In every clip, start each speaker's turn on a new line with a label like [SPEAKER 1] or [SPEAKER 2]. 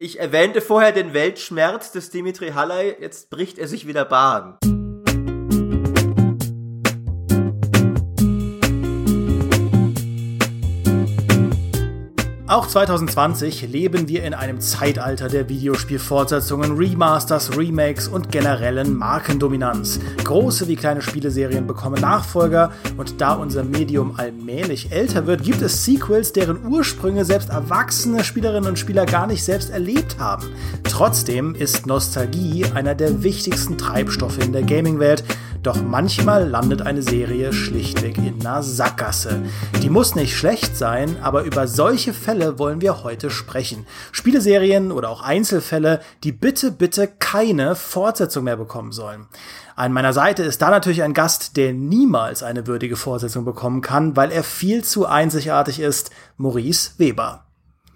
[SPEAKER 1] Ich erwähnte vorher den Weltschmerz des Dimitri Halley, jetzt bricht er sich wieder Bahn.
[SPEAKER 2] Auch 2020 leben wir in einem Zeitalter der Videospielfortsetzungen, Remasters, Remakes und generellen Markendominanz. Große wie kleine Spieleserien bekommen Nachfolger und da unser Medium allmählich älter wird, gibt es Sequels, deren Ursprünge selbst erwachsene Spielerinnen und Spieler gar nicht selbst erlebt haben. Trotzdem ist Nostalgie einer der wichtigsten Treibstoffe in der Gaming-Welt doch manchmal landet eine Serie schlichtweg in einer Sackgasse. Die muss nicht schlecht sein, aber über solche Fälle wollen wir heute sprechen. Spieleserien oder auch Einzelfälle, die bitte, bitte keine Fortsetzung mehr bekommen sollen. An meiner Seite ist da natürlich ein Gast, der niemals eine würdige Fortsetzung bekommen kann, weil er viel zu einzigartig ist, Maurice Weber.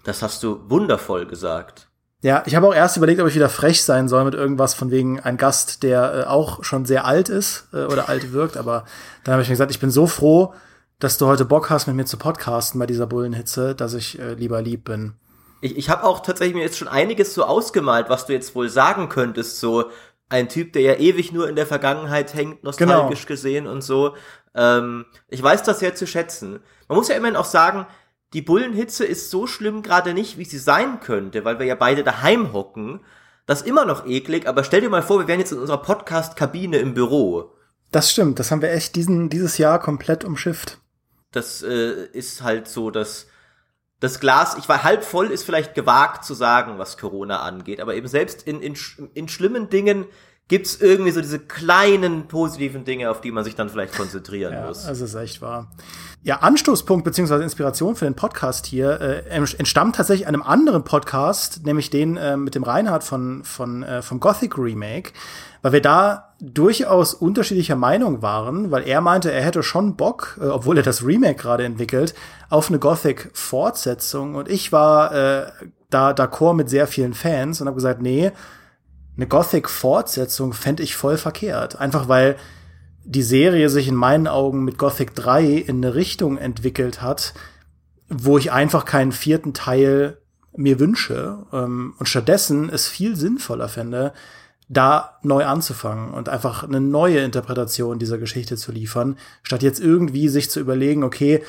[SPEAKER 1] Das hast du wundervoll gesagt.
[SPEAKER 2] Ja, ich habe auch erst überlegt, ob ich wieder frech sein soll mit irgendwas von wegen ein Gast, der äh, auch schon sehr alt ist äh, oder alt wirkt, aber dann habe ich mir gesagt, ich bin so froh, dass du heute Bock hast, mit mir zu podcasten bei dieser Bullenhitze, dass ich äh, lieber lieb bin.
[SPEAKER 1] Ich, ich habe auch tatsächlich mir jetzt schon einiges so ausgemalt, was du jetzt wohl sagen könntest, so ein Typ, der ja ewig nur in der Vergangenheit hängt, nostalgisch genau. gesehen und so. Ähm, ich weiß das sehr zu schätzen. Man muss ja immerhin auch sagen, die Bullenhitze ist so schlimm gerade nicht, wie sie sein könnte, weil wir ja beide daheim hocken. Das ist immer noch eklig, aber stell dir mal vor, wir wären jetzt in unserer Podcast-Kabine im Büro.
[SPEAKER 2] Das stimmt, das haben wir echt diesen, dieses Jahr komplett umschifft.
[SPEAKER 1] Das äh, ist halt so, dass das Glas, ich war halb voll, ist vielleicht gewagt zu sagen, was Corona angeht, aber eben selbst in, in, in schlimmen Dingen gibt's irgendwie so diese kleinen positiven Dinge, auf die man sich dann vielleicht konzentrieren
[SPEAKER 2] ja,
[SPEAKER 1] muss.
[SPEAKER 2] Das ist echt wahr. Ja, Anstoßpunkt beziehungsweise Inspiration für den Podcast hier äh, entstammt tatsächlich einem anderen Podcast, nämlich den äh, mit dem Reinhard von, von äh, vom Gothic Remake, weil wir da durchaus unterschiedlicher Meinung waren, weil er meinte, er hätte schon Bock, äh, obwohl er das Remake gerade entwickelt, auf eine Gothic-Fortsetzung und ich war äh, da d'accord mit sehr vielen Fans und habe gesagt, nee, eine Gothic-Fortsetzung fände ich voll verkehrt. Einfach weil die Serie sich in meinen Augen mit Gothic 3 in eine Richtung entwickelt hat, wo ich einfach keinen vierten Teil mir wünsche ähm, und stattdessen es viel sinnvoller fände, da neu anzufangen und einfach eine neue Interpretation dieser Geschichte zu liefern, statt jetzt irgendwie sich zu überlegen, okay,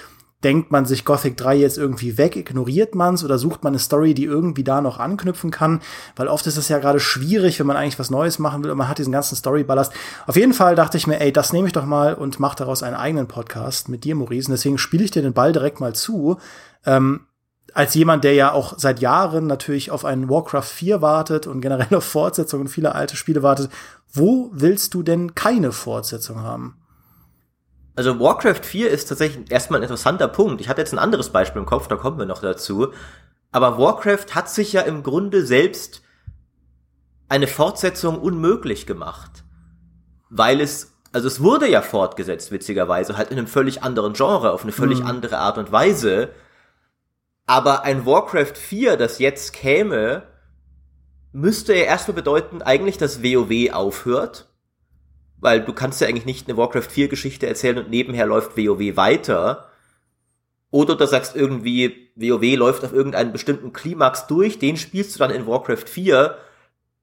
[SPEAKER 2] denkt man sich Gothic 3 jetzt irgendwie weg, ignoriert man es oder sucht man eine Story, die irgendwie da noch anknüpfen kann, weil oft ist es ja gerade schwierig, wenn man eigentlich was Neues machen will und man hat diesen ganzen Storyballast. Auf jeden Fall dachte ich mir, ey, das nehme ich doch mal und mache daraus einen eigenen Podcast mit dir, Maurice. Und deswegen spiele ich dir den Ball direkt mal zu. Ähm, als jemand, der ja auch seit Jahren natürlich auf einen Warcraft 4 wartet und generell auf Fortsetzungen vieler alte Spiele wartet, wo willst du denn keine Fortsetzung haben?
[SPEAKER 1] Also Warcraft 4 ist tatsächlich erstmal ein interessanter Punkt. Ich hatte jetzt ein anderes Beispiel im Kopf, da kommen wir noch dazu. Aber Warcraft hat sich ja im Grunde selbst eine Fortsetzung unmöglich gemacht. Weil es, also es wurde ja fortgesetzt, witzigerweise, halt in einem völlig anderen Genre, auf eine völlig mhm. andere Art und Weise. Aber ein Warcraft 4, das jetzt käme, müsste ja erstmal bedeuten, eigentlich, dass WoW aufhört weil du kannst ja eigentlich nicht eine Warcraft 4 Geschichte erzählen und nebenher läuft WoW weiter. Oder du sagst irgendwie, WoW läuft auf irgendeinen bestimmten Klimax durch, den spielst du dann in Warcraft 4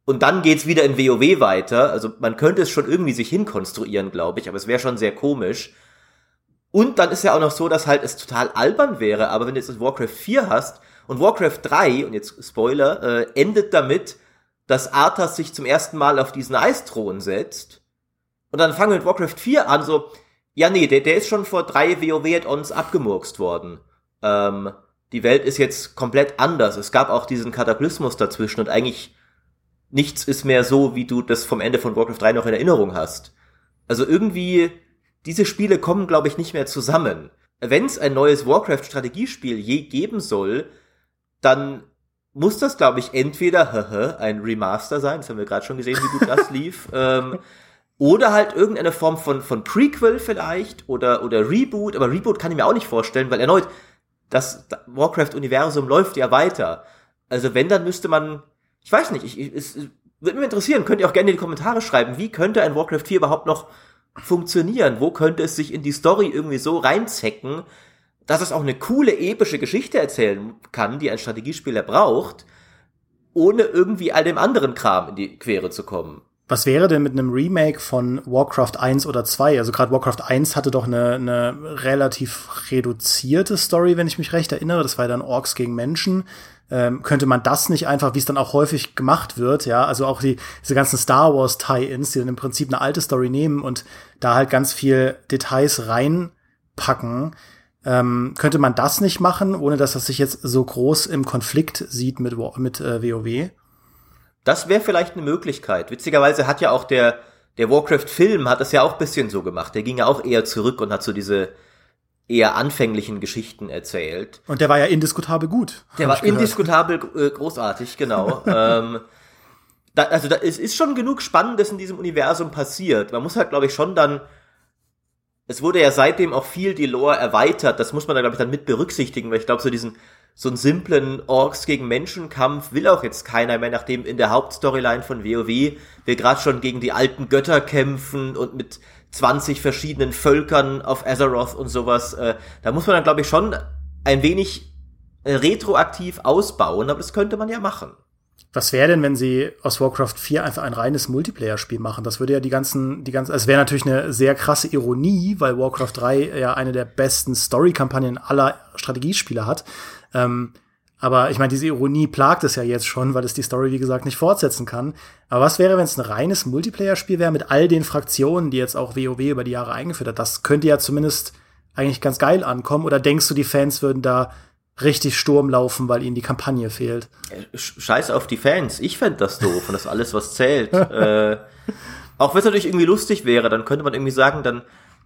[SPEAKER 1] und dann geht's wieder in WoW weiter. Also man könnte es schon irgendwie sich hinkonstruieren, glaube ich, aber es wäre schon sehr komisch. Und dann ist ja auch noch so, dass halt es total albern wäre, aber wenn du jetzt Warcraft 4 hast und Warcraft 3, und jetzt Spoiler, äh, endet damit, dass Arthas sich zum ersten Mal auf diesen Eisthron setzt und dann fangen wir mit Warcraft 4 an, so, ja, nee, der, der ist schon vor drei WoW-Add-ons abgemurkst worden. Ähm, die Welt ist jetzt komplett anders. Es gab auch diesen Kataklysmus dazwischen und eigentlich nichts ist mehr so, wie du das vom Ende von Warcraft 3 noch in Erinnerung hast. Also irgendwie, diese Spiele kommen, glaube ich, nicht mehr zusammen. Wenn es ein neues Warcraft-Strategiespiel je geben soll, dann muss das, glaube ich, entweder ein Remaster sein, das haben wir gerade schon gesehen, wie gut das lief, ähm, oder halt irgendeine Form von, von Prequel vielleicht oder, oder Reboot, aber Reboot kann ich mir auch nicht vorstellen, weil erneut, das Warcraft-Universum läuft ja weiter. Also wenn, dann müsste man, ich weiß nicht, ich, ich, es würde mich interessieren, könnt ihr auch gerne in die Kommentare schreiben, wie könnte ein Warcraft 4 überhaupt noch funktionieren? Wo könnte es sich in die Story irgendwie so reinzecken, dass es auch eine coole, epische Geschichte erzählen kann, die ein Strategiespieler braucht, ohne irgendwie all dem anderen Kram in die Quere zu kommen.
[SPEAKER 2] Was wäre denn mit einem Remake von Warcraft 1 oder 2? Also gerade Warcraft 1 hatte doch eine, eine relativ reduzierte Story, wenn ich mich recht erinnere. Das war ja dann Orks gegen Menschen. Ähm, könnte man das nicht einfach, wie es dann auch häufig gemacht wird, ja, also auch die, diese ganzen Star Wars Tie-Ins, die dann im Prinzip eine alte Story nehmen und da halt ganz viel Details reinpacken, ähm, könnte man das nicht machen, ohne dass das sich jetzt so groß im Konflikt sieht mit, mit äh, WoW?
[SPEAKER 1] Das wäre vielleicht eine Möglichkeit. Witzigerweise hat ja auch der, der Warcraft-Film hat das ja auch bisschen so gemacht. Der ging ja auch eher zurück und hat so diese eher anfänglichen Geschichten erzählt.
[SPEAKER 2] Und der war ja indiskutabel gut.
[SPEAKER 1] Der war indiskutabel äh, großartig, genau. ähm, da, also da, es ist schon genug Spannendes in diesem Universum passiert. Man muss halt, glaube ich, schon dann es wurde ja seitdem auch viel die Lore erweitert. Das muss man da, glaube ich, dann mit berücksichtigen, weil ich glaube, so diesen so einen simplen Orks gegen Menschenkampf will auch jetzt keiner mehr, nachdem in der Hauptstoryline von WoW wir gerade schon gegen die alten Götter kämpfen und mit 20 verschiedenen Völkern auf Azeroth und sowas. Äh, da muss man dann, glaube ich, schon ein wenig äh, retroaktiv ausbauen, aber das könnte man ja machen.
[SPEAKER 2] Was wäre denn, wenn sie aus Warcraft 4 einfach ein reines Multiplayer-Spiel machen? Das würde ja die ganzen, die ganzen, es wäre natürlich eine sehr krasse Ironie, weil Warcraft 3 ja eine der besten Story-Kampagnen aller Strategiespiele hat. Ähm, aber ich meine, diese Ironie plagt es ja jetzt schon, weil es die Story, wie gesagt, nicht fortsetzen kann. Aber was wäre, wenn es ein reines Multiplayer-Spiel wäre mit all den Fraktionen, die jetzt auch WoW über die Jahre eingeführt hat? Das könnte ja zumindest eigentlich ganz geil ankommen. Oder denkst du, die Fans würden da richtig Sturm laufen, weil ihnen die Kampagne fehlt?
[SPEAKER 1] Scheiß auf die Fans. Ich fände das doof und das ist alles, was zählt. äh, auch wenn es natürlich irgendwie lustig wäre, dann könnte man irgendwie sagen, dann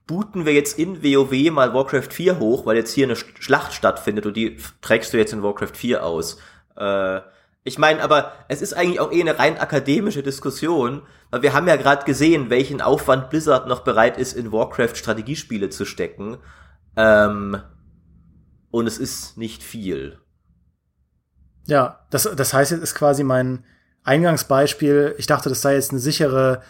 [SPEAKER 1] booten wir jetzt in WoW mal Warcraft 4 hoch, weil jetzt hier eine Schlacht stattfindet und die trägst du jetzt in Warcraft 4 aus. Äh, ich meine, aber es ist eigentlich auch eh eine rein akademische Diskussion, weil wir haben ja gerade gesehen, welchen Aufwand Blizzard noch bereit ist, in Warcraft Strategiespiele zu stecken. Ähm, und es ist nicht viel.
[SPEAKER 2] Ja, das, das heißt, jetzt ist quasi mein Eingangsbeispiel. Ich dachte, das sei jetzt eine sichere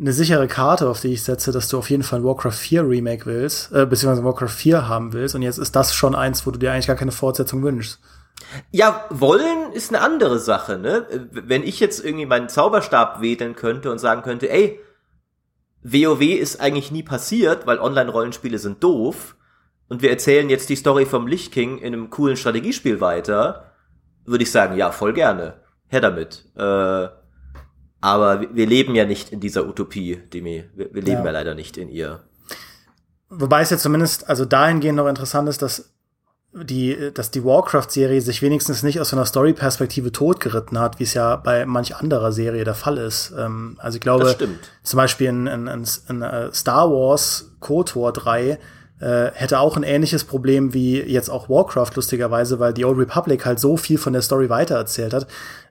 [SPEAKER 2] eine sichere Karte, auf die ich setze, dass du auf jeden Fall ein Warcraft 4 Remake willst, äh, beziehungsweise Warcraft 4 haben willst. Und jetzt ist das schon eins, wo du dir eigentlich gar keine Fortsetzung wünschst.
[SPEAKER 1] Ja, wollen ist eine andere Sache, ne? Wenn ich jetzt irgendwie meinen Zauberstab wedeln könnte und sagen könnte, ey, WoW ist eigentlich nie passiert, weil Online-Rollenspiele sind doof und wir erzählen jetzt die Story vom Lich King in einem coolen Strategiespiel weiter, würde ich sagen, ja, voll gerne. Her damit. Äh, aber wir leben ja nicht in dieser Utopie, Demi. Wir, wir leben ja. ja leider nicht in ihr.
[SPEAKER 2] Wobei es ja zumindest, also dahingehend noch interessant ist, dass die, dass die Warcraft-Serie sich wenigstens nicht aus so einer Story-Perspektive totgeritten hat, wie es ja bei manch anderer Serie der Fall ist. Ähm, also ich glaube, zum Beispiel in, in, in, uh, Star Wars KOTOR 3 äh, hätte auch ein ähnliches Problem wie jetzt auch Warcraft lustigerweise, weil die Old Republic halt so viel von der Story weitererzählt hat.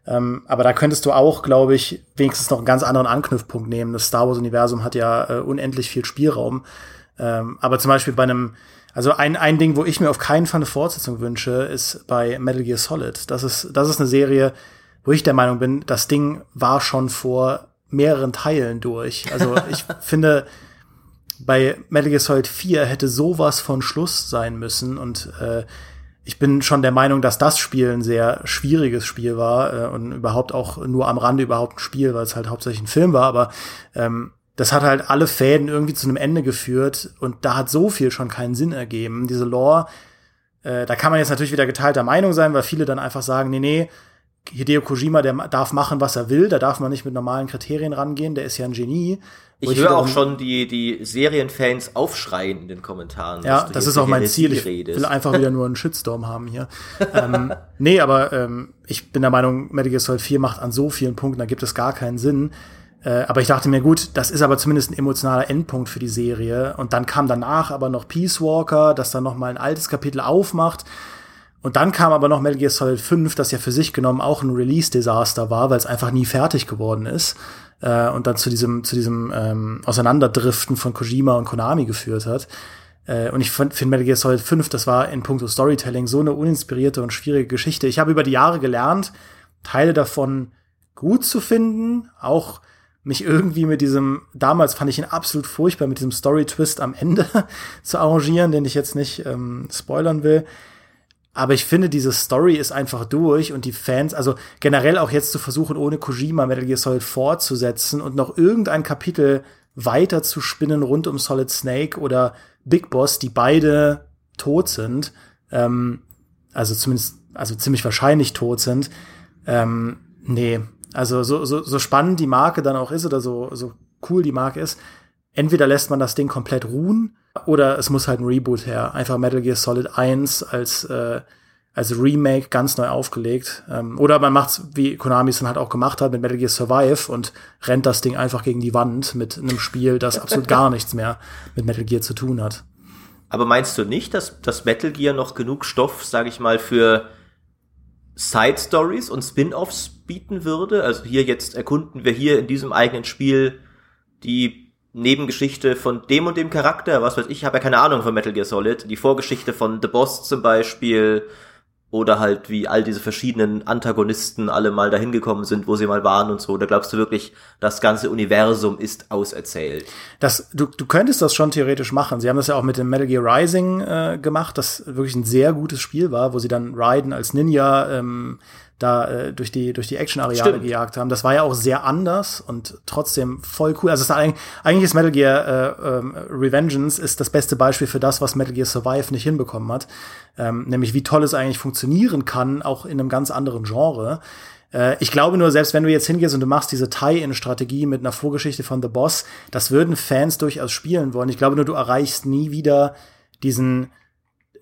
[SPEAKER 2] Ähm, aber da könntest du auch, glaube ich, wenigstens noch einen ganz anderen Anknüpfpunkt nehmen. Das Star Wars-Universum hat ja äh, unendlich viel Spielraum. Ähm, aber zum Beispiel bei einem, also ein, ein Ding, wo ich mir auf keinen Fall eine Fortsetzung wünsche, ist bei Metal Gear Solid. Das ist, das ist eine Serie, wo ich der Meinung bin, das Ding war schon vor mehreren Teilen durch. Also ich finde, bei Metal Gear Solid 4 hätte sowas von Schluss sein müssen und äh, ich bin schon der Meinung, dass das Spiel ein sehr schwieriges Spiel war äh, und überhaupt auch nur am Rande überhaupt ein Spiel, weil es halt hauptsächlich ein Film war, aber ähm, das hat halt alle Fäden irgendwie zu einem Ende geführt und da hat so viel schon keinen Sinn ergeben. Diese Lore, äh, da kann man jetzt natürlich wieder geteilter Meinung sein, weil viele dann einfach sagen, nee, nee, Hideo Kojima, der darf machen, was er will, da darf man nicht mit normalen Kriterien rangehen, der ist ja ein Genie.
[SPEAKER 1] Ich, ich höre auch schon die, die Serienfans aufschreien in den Kommentaren.
[SPEAKER 2] Ja, das ist auch mein Ziel. Ich will einfach wieder nur einen Shitstorm haben hier. ähm, nee, aber ähm, ich bin der Meinung, Metal Gear Solid 4 macht an so vielen Punkten, da gibt es gar keinen Sinn. Äh, aber ich dachte mir, gut, das ist aber zumindest ein emotionaler Endpunkt für die Serie. Und dann kam danach aber noch Peace Walker, das dann noch mal ein altes Kapitel aufmacht. Und dann kam aber noch Metal Gear Solid 5, das ja für sich genommen auch ein Release-Desaster war, weil es einfach nie fertig geworden ist äh, und dann zu diesem, zu diesem ähm, Auseinanderdriften von Kojima und Konami geführt hat. Äh, und ich finde Metal Gear Solid 5, das war in puncto Storytelling so eine uninspirierte und schwierige Geschichte. Ich habe über die Jahre gelernt, Teile davon gut zu finden, auch mich irgendwie mit diesem, damals fand ich ihn absolut furchtbar, mit diesem Story-Twist am Ende zu arrangieren, den ich jetzt nicht ähm, spoilern will. Aber ich finde, diese Story ist einfach durch und die Fans, also generell auch jetzt zu versuchen, ohne Kojima Metal Gear Solid fortzusetzen und noch irgendein Kapitel weiter zu spinnen rund um Solid Snake oder Big Boss, die beide tot sind, ähm, also zumindest, also ziemlich wahrscheinlich tot sind, ähm, nee, also so, so, so spannend die Marke dann auch ist oder so, so cool die Marke ist, entweder lässt man das Ding komplett ruhen oder es muss halt ein Reboot her. Einfach Metal Gear Solid 1 als, äh, als Remake ganz neu aufgelegt. Ähm, oder man macht's, wie Konami es dann halt auch gemacht hat, mit Metal Gear Survive und rennt das Ding einfach gegen die Wand mit einem Spiel, das absolut gar nichts mehr mit Metal Gear zu tun hat.
[SPEAKER 1] Aber meinst du nicht, dass das Metal Gear noch genug Stoff, sage ich mal, für Side Stories und Spin-offs bieten würde? Also hier jetzt erkunden wir hier in diesem eigenen Spiel die Nebengeschichte von dem und dem Charakter, was weiß ich, ich habe ja keine Ahnung von Metal Gear Solid, die Vorgeschichte von The Boss zum Beispiel oder halt wie all diese verschiedenen Antagonisten alle mal dahin gekommen sind, wo sie mal waren und so. Da glaubst du wirklich, das ganze Universum ist auserzählt?
[SPEAKER 2] Das, du, du könntest das schon theoretisch machen. Sie haben das ja auch mit dem Metal Gear Rising äh, gemacht, das wirklich ein sehr gutes Spiel war, wo sie dann Raiden als Ninja ähm, da äh, durch die durch die Action-Areale gejagt haben. Das war ja auch sehr anders und trotzdem voll cool. Also eigentlich, eigentlich ist Metal Gear äh, ähm, Revengeance ist das beste Beispiel für das, was Metal Gear Survive nicht hinbekommen hat. Ähm, nämlich wie toll es eigentlich funktionieren kann, auch in einem ganz anderen Genre. Äh, ich glaube nur, selbst wenn du jetzt hingehst und du machst diese Tie-In-Strategie mit einer Vorgeschichte von The Boss, das würden Fans durchaus spielen wollen. Ich glaube nur, du erreichst nie wieder diesen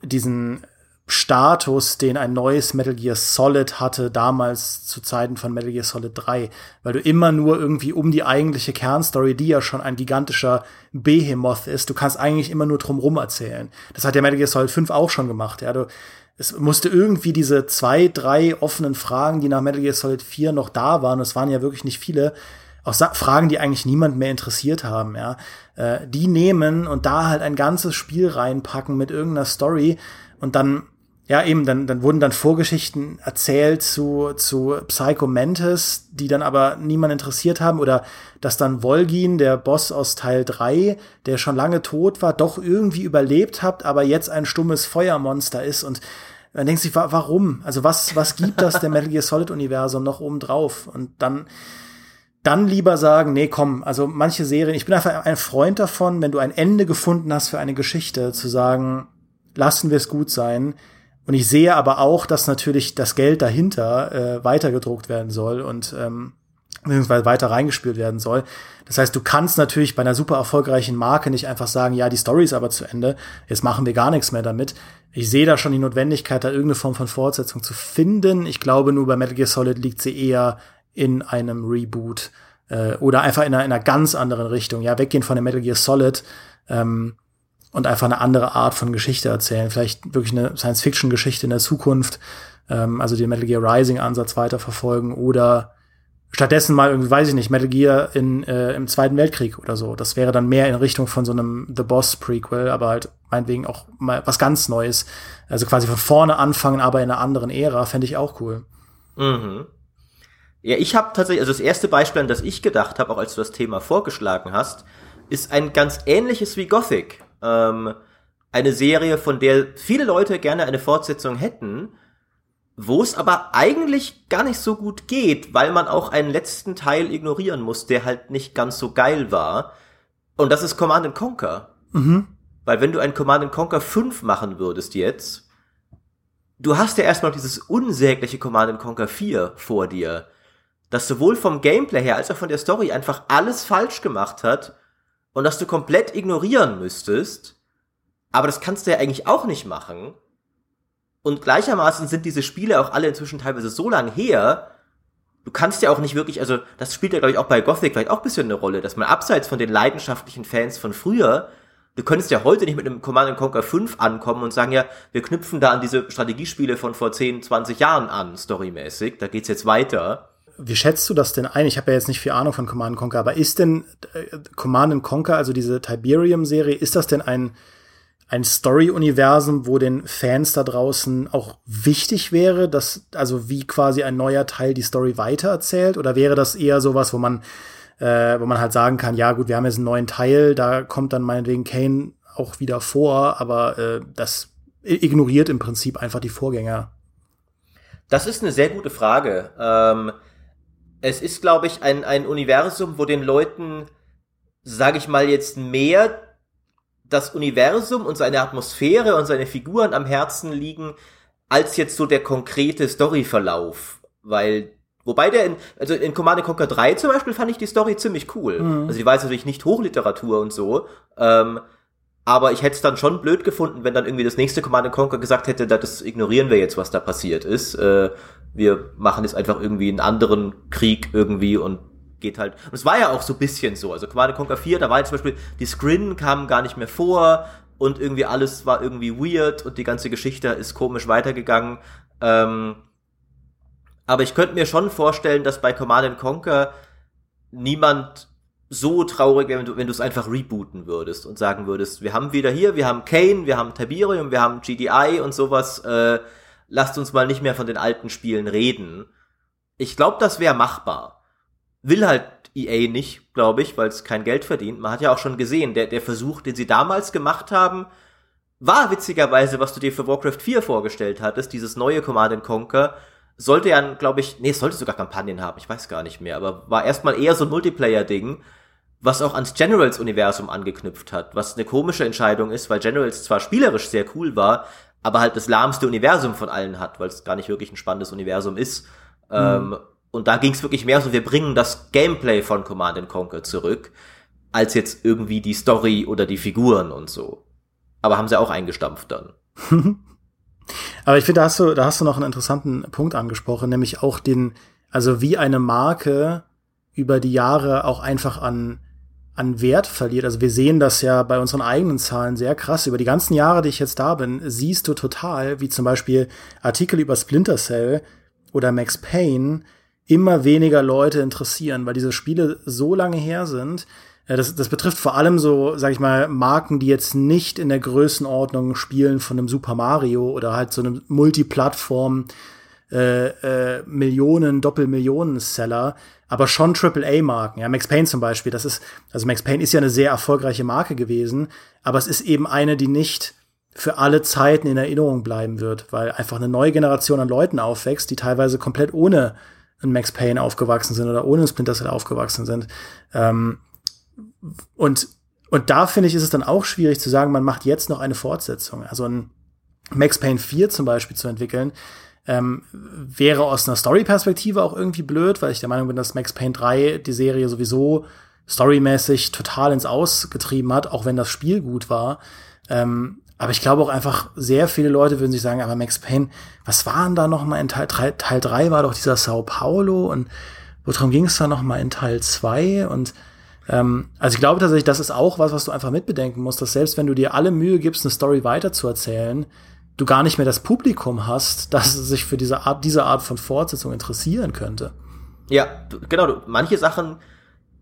[SPEAKER 2] diesen Status, den ein neues Metal Gear Solid hatte, damals zu Zeiten von Metal Gear Solid 3, weil du immer nur irgendwie um die eigentliche Kernstory, die ja schon ein gigantischer Behemoth ist, du kannst eigentlich immer nur drumrum erzählen. Das hat ja Metal Gear Solid 5 auch schon gemacht, ja. Du, es musste irgendwie diese zwei, drei offenen Fragen, die nach Metal Gear Solid 4 noch da waren, es waren ja wirklich nicht viele, auch Fragen, die eigentlich niemand mehr interessiert haben, ja, äh, die nehmen und da halt ein ganzes Spiel reinpacken mit irgendeiner Story und dann ja, eben, dann, dann wurden dann Vorgeschichten erzählt zu, zu Psycho Mantis, die dann aber niemand interessiert haben, oder dass dann Volgin, der Boss aus Teil 3, der schon lange tot war, doch irgendwie überlebt hat, aber jetzt ein stummes Feuermonster ist und man denkt sich, warum? Also was, was gibt das der Metal Gear Solid Universum noch oben drauf? Und dann, dann lieber sagen, nee, komm, also manche Serien, ich bin einfach ein Freund davon, wenn du ein Ende gefunden hast für eine Geschichte, zu sagen, lassen wir es gut sein und ich sehe aber auch, dass natürlich das Geld dahinter äh, weitergedruckt werden soll und ähm, beziehungsweise weiter reingespielt werden soll. Das heißt, du kannst natürlich bei einer super erfolgreichen Marke nicht einfach sagen, ja, die Story ist aber zu Ende, jetzt machen wir gar nichts mehr damit. Ich sehe da schon die Notwendigkeit, da irgendeine Form von Fortsetzung zu finden. Ich glaube, nur bei Metal Gear Solid liegt sie eher in einem Reboot äh, oder einfach in einer, in einer ganz anderen Richtung. Ja, weggehen von dem Metal Gear Solid. Ähm, und einfach eine andere Art von Geschichte erzählen. Vielleicht wirklich eine Science-Fiction-Geschichte in der Zukunft, ähm, also den Metal Gear Rising-Ansatz weiterverfolgen oder stattdessen mal irgendwie, weiß ich nicht, Metal Gear in, äh, im Zweiten Weltkrieg oder so. Das wäre dann mehr in Richtung von so einem The Boss Prequel, aber halt meinetwegen auch mal was ganz Neues. Also quasi von vorne anfangen, aber in einer anderen Ära, fände ich auch cool.
[SPEAKER 1] Mhm. Ja, ich habe tatsächlich, also das erste Beispiel, an das ich gedacht habe, auch als du das Thema vorgeschlagen hast, ist ein ganz ähnliches wie Gothic. Ähm, eine Serie, von der viele Leute gerne eine Fortsetzung hätten, wo es aber eigentlich gar nicht so gut geht, weil man auch einen letzten Teil ignorieren muss, der halt nicht ganz so geil war. Und das ist Command Conquer. Mhm. Weil wenn du ein Command Conquer 5 machen würdest jetzt, du hast ja erstmal dieses unsägliche Command Conquer 4 vor dir, das sowohl vom Gameplay her als auch von der Story einfach alles falsch gemacht hat und das du komplett ignorieren müsstest, aber das kannst du ja eigentlich auch nicht machen. Und gleichermaßen sind diese Spiele auch alle inzwischen teilweise so lang her, du kannst ja auch nicht wirklich, also das spielt ja glaube ich auch bei Gothic vielleicht auch ein bisschen eine Rolle, dass man abseits von den leidenschaftlichen Fans von früher, du könntest ja heute nicht mit einem Command Conquer 5 ankommen und sagen, ja, wir knüpfen da an diese Strategiespiele von vor 10, 20 Jahren an, storymäßig, da geht's jetzt weiter
[SPEAKER 2] wie schätzt du das denn ein? Ich habe ja jetzt nicht viel Ahnung von Command Conquer, aber ist denn äh, Command Conquer, also diese Tiberium-Serie, ist das denn ein, ein Story-Universum, wo den Fans da draußen auch wichtig wäre, dass, also wie quasi ein neuer Teil die Story weitererzählt? Oder wäre das eher sowas, wo man, äh, wo man halt sagen kann, ja gut, wir haben jetzt einen neuen Teil, da kommt dann meinetwegen Kane auch wieder vor, aber äh, das ignoriert im Prinzip einfach die Vorgänger.
[SPEAKER 1] Das ist eine sehr gute Frage. Ähm, es ist, glaube ich, ein, ein Universum, wo den Leuten, sage ich mal jetzt, mehr das Universum und seine Atmosphäre und seine Figuren am Herzen liegen, als jetzt so der konkrete Storyverlauf. Weil, wobei der in, also in Command Conquer 3 zum Beispiel fand ich die Story ziemlich cool. Mhm. Also die war jetzt natürlich nicht Hochliteratur und so, ähm, aber ich hätte es dann schon blöd gefunden, wenn dann irgendwie das nächste Command Conquer gesagt hätte, das ignorieren wir jetzt, was da passiert ist. Äh, wir machen jetzt einfach irgendwie einen anderen Krieg irgendwie und geht halt. Und es war ja auch so bisschen so. Also Command Conquer 4, da war jetzt zum Beispiel, die Screen kamen gar nicht mehr vor und irgendwie alles war irgendwie weird und die ganze Geschichte ist komisch weitergegangen. Ähm, aber ich könnte mir schon vorstellen, dass bei Command Conquer niemand so traurig wäre, wenn du, wenn du es einfach rebooten würdest und sagen würdest, wir haben wieder hier, wir haben Kane, wir haben Tiberium, wir haben GDI und sowas, äh, lasst uns mal nicht mehr von den alten Spielen reden. Ich glaube, das wäre machbar. Will halt EA nicht, glaube ich, weil es kein Geld verdient. Man hat ja auch schon gesehen, der, der Versuch, den sie damals gemacht haben, war witzigerweise, was du dir für Warcraft 4 vorgestellt hattest, dieses neue Command Conquer, sollte ja, glaube ich, nee, sollte sogar Kampagnen haben, ich weiß gar nicht mehr, aber war erstmal eher so ein Multiplayer-Ding, was auch ans Generals-Universum angeknüpft hat, was eine komische Entscheidung ist, weil Generals zwar spielerisch sehr cool war, aber halt das lahmste Universum von allen hat, weil es gar nicht wirklich ein spannendes Universum ist. Mhm. Ähm, und da ging es wirklich mehr so, wir bringen das Gameplay von Command Conquer zurück, als jetzt irgendwie die Story oder die Figuren und so. Aber haben sie auch eingestampft dann.
[SPEAKER 2] Aber ich finde, da hast du, da hast du noch einen interessanten Punkt angesprochen, nämlich auch den, also wie eine Marke über die Jahre auch einfach an, an Wert verliert. Also wir sehen das ja bei unseren eigenen Zahlen sehr krass. Über die ganzen Jahre, die ich jetzt da bin, siehst du total, wie zum Beispiel Artikel über Splinter Cell oder Max Payne immer weniger Leute interessieren, weil diese Spiele so lange her sind, das, das betrifft vor allem so, sag ich mal, Marken, die jetzt nicht in der Größenordnung spielen von einem Super Mario oder halt so einem Multiplattform äh, äh, Millionen, Doppelmillionen-Seller, aber schon AAA-Marken. Ja, Max Payne zum Beispiel, das ist, also Max Payne ist ja eine sehr erfolgreiche Marke gewesen, aber es ist eben eine, die nicht für alle Zeiten in Erinnerung bleiben wird, weil einfach eine neue Generation an Leuten aufwächst, die teilweise komplett ohne ein Max Payne aufgewachsen sind oder ohne ein Splinter Cell aufgewachsen sind. Ähm, und, und da finde ich, ist es dann auch schwierig zu sagen, man macht jetzt noch eine Fortsetzung. Also ein Max Payne 4 zum Beispiel zu entwickeln, ähm, wäre aus einer Story-Perspektive auch irgendwie blöd, weil ich der Meinung bin, dass Max Payne 3 die Serie sowieso storymäßig total ins Aus getrieben hat, auch wenn das Spiel gut war. Ähm, aber ich glaube auch einfach, sehr viele Leute würden sich sagen, aber Max Payne, was war denn da noch mal in Teil 3? Teil 3 war doch dieser Sao Paulo und worum ging es da noch mal in Teil 2? Und ähm, also ich glaube tatsächlich, das ist auch was, was du einfach mitbedenken musst, dass selbst wenn du dir alle Mühe gibst, eine Story weiterzuerzählen, du gar nicht mehr das Publikum hast, das sich für diese Art, diese Art von Fortsetzung interessieren könnte.
[SPEAKER 1] Ja, genau. Du, manche Sachen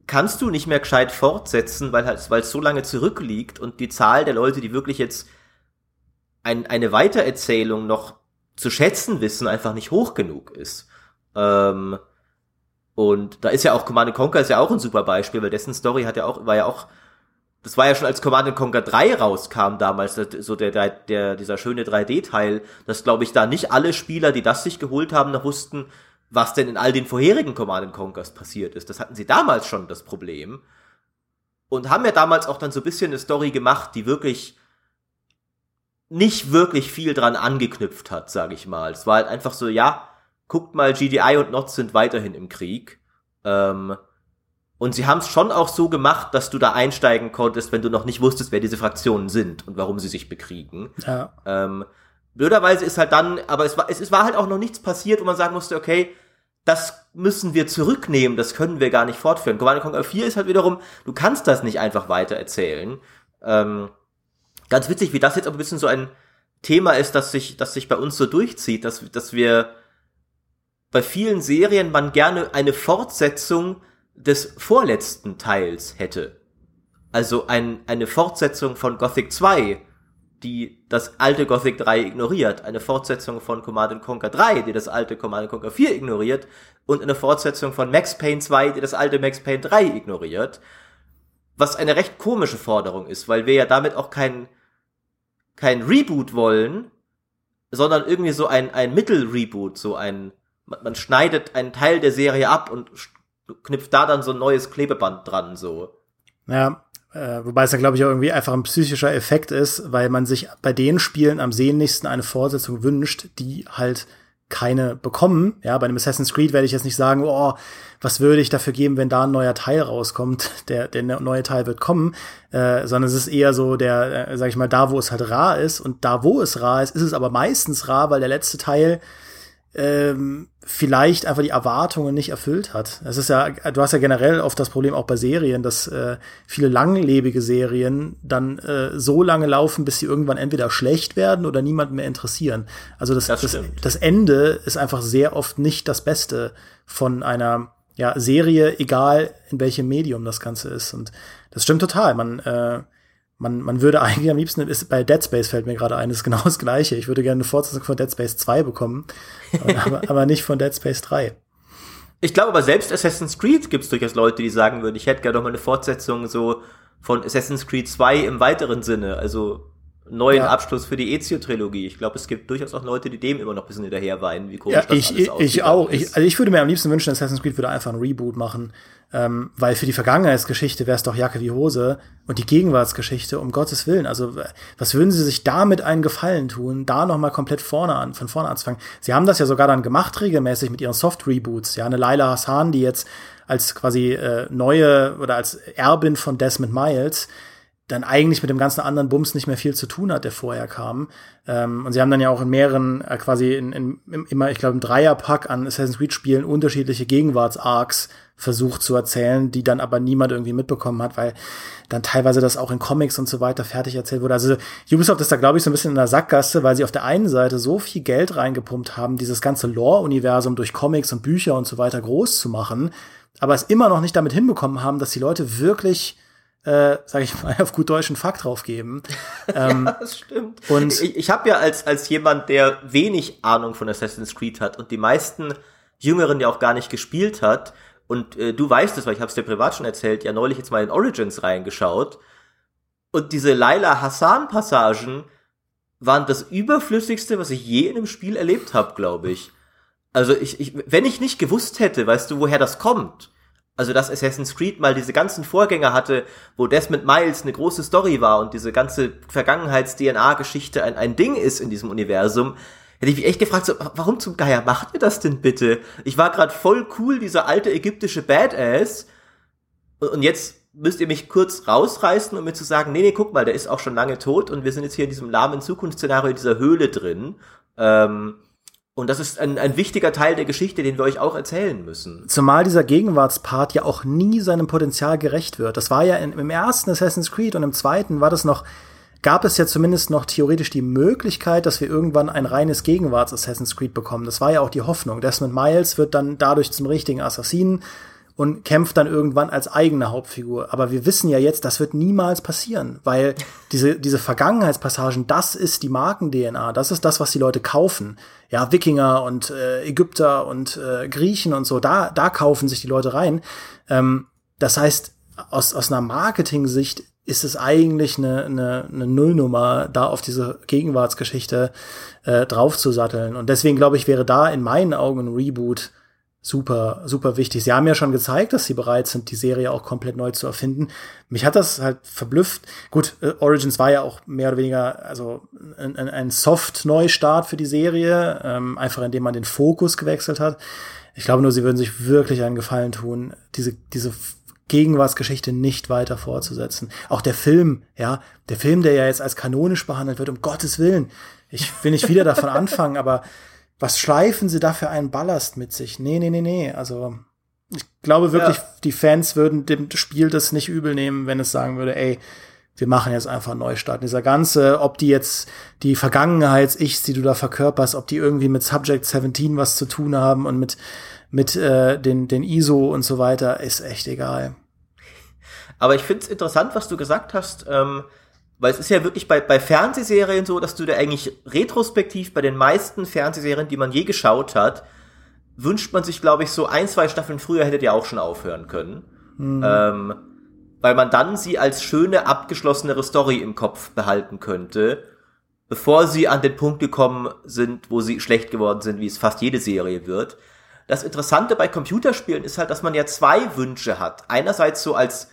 [SPEAKER 1] kannst du nicht mehr gescheit fortsetzen, weil halt, weil es so lange zurückliegt und die Zahl der Leute, die wirklich jetzt ein, eine Weitererzählung noch zu schätzen wissen, einfach nicht hoch genug ist. Ähm, und da ist ja auch Command Conquer ist ja auch ein super Beispiel, weil dessen Story hat ja auch, war ja auch, das war ja schon als Command Conquer 3 rauskam damals, so der, der, der dieser schöne 3D-Teil, dass glaube ich da nicht alle Spieler, die das sich geholt haben, noch wussten, was denn in all den vorherigen Command Conquers passiert ist. Das hatten sie damals schon das Problem. Und haben ja damals auch dann so ein bisschen eine Story gemacht, die wirklich nicht wirklich viel dran angeknüpft hat, sage ich mal. Es war halt einfach so, ja, guckt mal, GDI und NOT sind weiterhin im Krieg. Ähm, und sie haben es schon auch so gemacht, dass du da einsteigen konntest, wenn du noch nicht wusstest, wer diese Fraktionen sind und warum sie sich bekriegen. Ja. Ähm, blöderweise ist halt dann, aber es war, es, es war halt auch noch nichts passiert, wo man sagen musste, okay, das müssen wir zurücknehmen, das können wir gar nicht fortführen. Command Conquer 4 ist halt wiederum, du kannst das nicht einfach weiter erzählen. Ähm, ganz witzig, wie das jetzt aber ein bisschen so ein Thema ist, das sich, das sich bei uns so durchzieht, dass, dass wir bei vielen Serien man gerne eine Fortsetzung des vorletzten Teils hätte. Also ein, eine Fortsetzung von Gothic 2, die das alte Gothic 3 ignoriert, eine Fortsetzung von Command Conquer 3, die das alte Command Conquer 4 ignoriert und eine Fortsetzung von Max Payne 2, die das alte Max Payne 3 ignoriert. Was eine recht komische Forderung ist, weil wir ja damit auch kein kein Reboot wollen, sondern irgendwie so ein, ein Mittel-Reboot, so ein, man, man schneidet einen Teil der Serie ab und knüpft da dann so ein neues Klebeband dran, so.
[SPEAKER 2] Ja, äh, wobei es ja, glaube ich, auch irgendwie einfach ein psychischer Effekt ist, weil man sich bei den Spielen am sehnlichsten eine Fortsetzung wünscht, die halt keine bekommen. Ja, bei einem Assassin's Creed werde ich jetzt nicht sagen, oh, was würde ich dafür geben, wenn da ein neuer Teil rauskommt. Der, der neue Teil wird kommen, äh, sondern es ist eher so der, äh, sag ich mal, da, wo es halt rar ist und da, wo es rar ist, ist es aber meistens rar, weil der letzte Teil ähm, vielleicht einfach die Erwartungen nicht erfüllt hat. Es ist ja, du hast ja generell oft das Problem auch bei Serien, dass äh, viele langlebige Serien dann äh, so lange laufen, bis sie irgendwann entweder schlecht werden oder niemanden mehr interessieren. Also das, das, das, das Ende ist einfach sehr oft nicht das Beste von einer ja, Serie, egal in welchem Medium das Ganze ist. Und das stimmt total. Man äh, man, man würde eigentlich am liebsten, ist, bei Dead Space fällt mir gerade ein, ist genau das gleiche. Ich würde gerne eine Fortsetzung von Dead Space 2 bekommen, aber, aber nicht von Dead Space 3.
[SPEAKER 1] Ich glaube aber selbst Assassin's Creed gibt es durchaus Leute, die sagen würden, ich hätte gerne noch mal eine Fortsetzung so von Assassin's Creed 2 im weiteren Sinne. Also neuen ja. Abschluss für die Ezio-Trilogie. Ich glaube, es gibt durchaus auch Leute, die dem immer noch ein bisschen hinterher weinen, wie
[SPEAKER 2] komisch ja, das ich, alles Ich auch. Ich, also ich würde mir am liebsten wünschen, Assassin's Creed würde einfach ein Reboot machen. Ähm, weil für die Vergangenheitsgeschichte wäre es doch Jacke wie Hose und die Gegenwartsgeschichte, um Gottes Willen. Also, was würden sie sich damit einen Gefallen tun, da nochmal komplett vorne an, von vorne anzufangen? Sie haben das ja sogar dann gemacht, regelmäßig mit ihren Soft-Reboots. Ja, eine Laila Hassan, die jetzt als quasi äh, neue oder als Erbin von Desmond Miles dann eigentlich mit dem ganzen anderen Bums nicht mehr viel zu tun hat, der vorher kam. Ähm, und sie haben dann ja auch in mehreren, äh, quasi in, in, immer, ich glaube, im Dreierpack an Assassin's Creed Spielen unterschiedliche Gegenwarts-Arcs versucht zu erzählen, die dann aber niemand irgendwie mitbekommen hat, weil dann teilweise das auch in Comics und so weiter fertig erzählt wurde. Also Ubisoft ist da, glaube ich, so ein bisschen in der Sackgasse, weil sie auf der einen Seite so viel Geld reingepumpt haben, dieses ganze Lore-Universum durch Comics und Bücher und so weiter groß zu machen, aber es immer noch nicht damit hinbekommen haben, dass die Leute wirklich äh, sage ich mal, auf gut deutschen Fakt draufgeben.
[SPEAKER 1] Ähm, ja, das stimmt. Und ich, ich habe ja als, als jemand, der wenig Ahnung von Assassin's Creed hat und die meisten Jüngeren ja auch gar nicht gespielt hat, und äh, du weißt es, weil ich habe es dir privat schon erzählt, ja neulich jetzt mal in Origins reingeschaut. Und diese Laila Hassan-Passagen waren das überflüssigste, was ich je in einem Spiel erlebt habe, glaube ich. Also ich, ich, wenn ich nicht gewusst hätte, weißt du, woher das kommt, also dass Assassin's Creed mal diese ganzen Vorgänger hatte, wo Desmond Miles eine große Story war und diese ganze Vergangenheits-DNA-Geschichte ein, ein Ding ist in diesem Universum, hätte ich mich echt gefragt, so, warum zum Geier macht ihr das denn bitte? Ich war gerade voll cool, dieser alte ägyptische Badass, und jetzt müsst ihr mich kurz rausreißen, um mir zu sagen, nee, nee, guck mal, der ist auch schon lange tot und wir sind jetzt hier in diesem lahmen Zukunftsszenario dieser Höhle drin. Ähm, und das ist ein, ein wichtiger Teil der Geschichte, den wir euch auch erzählen müssen.
[SPEAKER 2] Zumal dieser Gegenwartspart ja auch nie seinem Potenzial gerecht wird. Das war ja in, im ersten Assassin's Creed und im zweiten war das noch, gab es ja zumindest noch theoretisch die Möglichkeit, dass wir irgendwann ein reines Gegenwarts-Assassin's Creed bekommen. Das war ja auch die Hoffnung. Desmond Miles wird dann dadurch zum richtigen Assassinen und kämpft dann irgendwann als eigene Hauptfigur. Aber wir wissen ja jetzt, das wird niemals passieren, weil diese, diese Vergangenheitspassagen, das ist die Marken-DNA, das ist das, was die Leute kaufen. Ja, Wikinger und äh, Ägypter und äh, Griechen und so, da, da kaufen sich die Leute rein. Ähm, das heißt, aus, aus einer Marketing-Sicht ist es eigentlich eine, eine, eine Nullnummer, da auf diese Gegenwartsgeschichte äh, draufzusatteln. Und deswegen glaube ich, wäre da in meinen Augen ein Reboot super, super wichtig. Sie haben ja schon gezeigt, dass sie bereit sind, die Serie auch komplett neu zu erfinden. Mich hat das halt verblüfft. Gut, äh, Origins war ja auch mehr oder weniger also ein, ein Soft-Neustart für die Serie, ähm, einfach indem man den Fokus gewechselt hat. Ich glaube nur, sie würden sich wirklich einen Gefallen tun, diese, diese Gegenwartsgeschichte nicht weiter fortzusetzen. Auch der Film, ja, der Film, der ja jetzt als kanonisch behandelt wird, um Gottes Willen. Ich will nicht wieder davon anfangen, aber was schleifen sie da für einen Ballast mit sich? Nee, nee, nee, nee. Also, ich glaube wirklich, ja. die Fans würden dem Spiel das nicht übel nehmen, wenn es sagen würde, ey, wir machen jetzt einfach einen Neustart. Dieser ganze, ob die jetzt die Vergangenheits-Ichs, die du da verkörperst, ob die irgendwie mit Subject 17 was zu tun haben und mit, mit äh, den, den ISO und so weiter, ist echt egal.
[SPEAKER 1] Aber ich finde es interessant, was du gesagt hast. Ähm weil es ist ja wirklich bei, bei Fernsehserien so, dass du da eigentlich retrospektiv bei den meisten Fernsehserien, die man je geschaut hat, wünscht man sich, glaube ich, so ein, zwei Staffeln früher hättet ihr auch schon aufhören können. Mhm. Ähm, weil man dann sie als schöne, abgeschlossenere Story im Kopf behalten könnte. bevor sie an den Punkt gekommen sind, wo sie schlecht geworden sind, wie es fast jede Serie wird. Das Interessante bei Computerspielen ist halt, dass man ja zwei Wünsche hat. Einerseits so als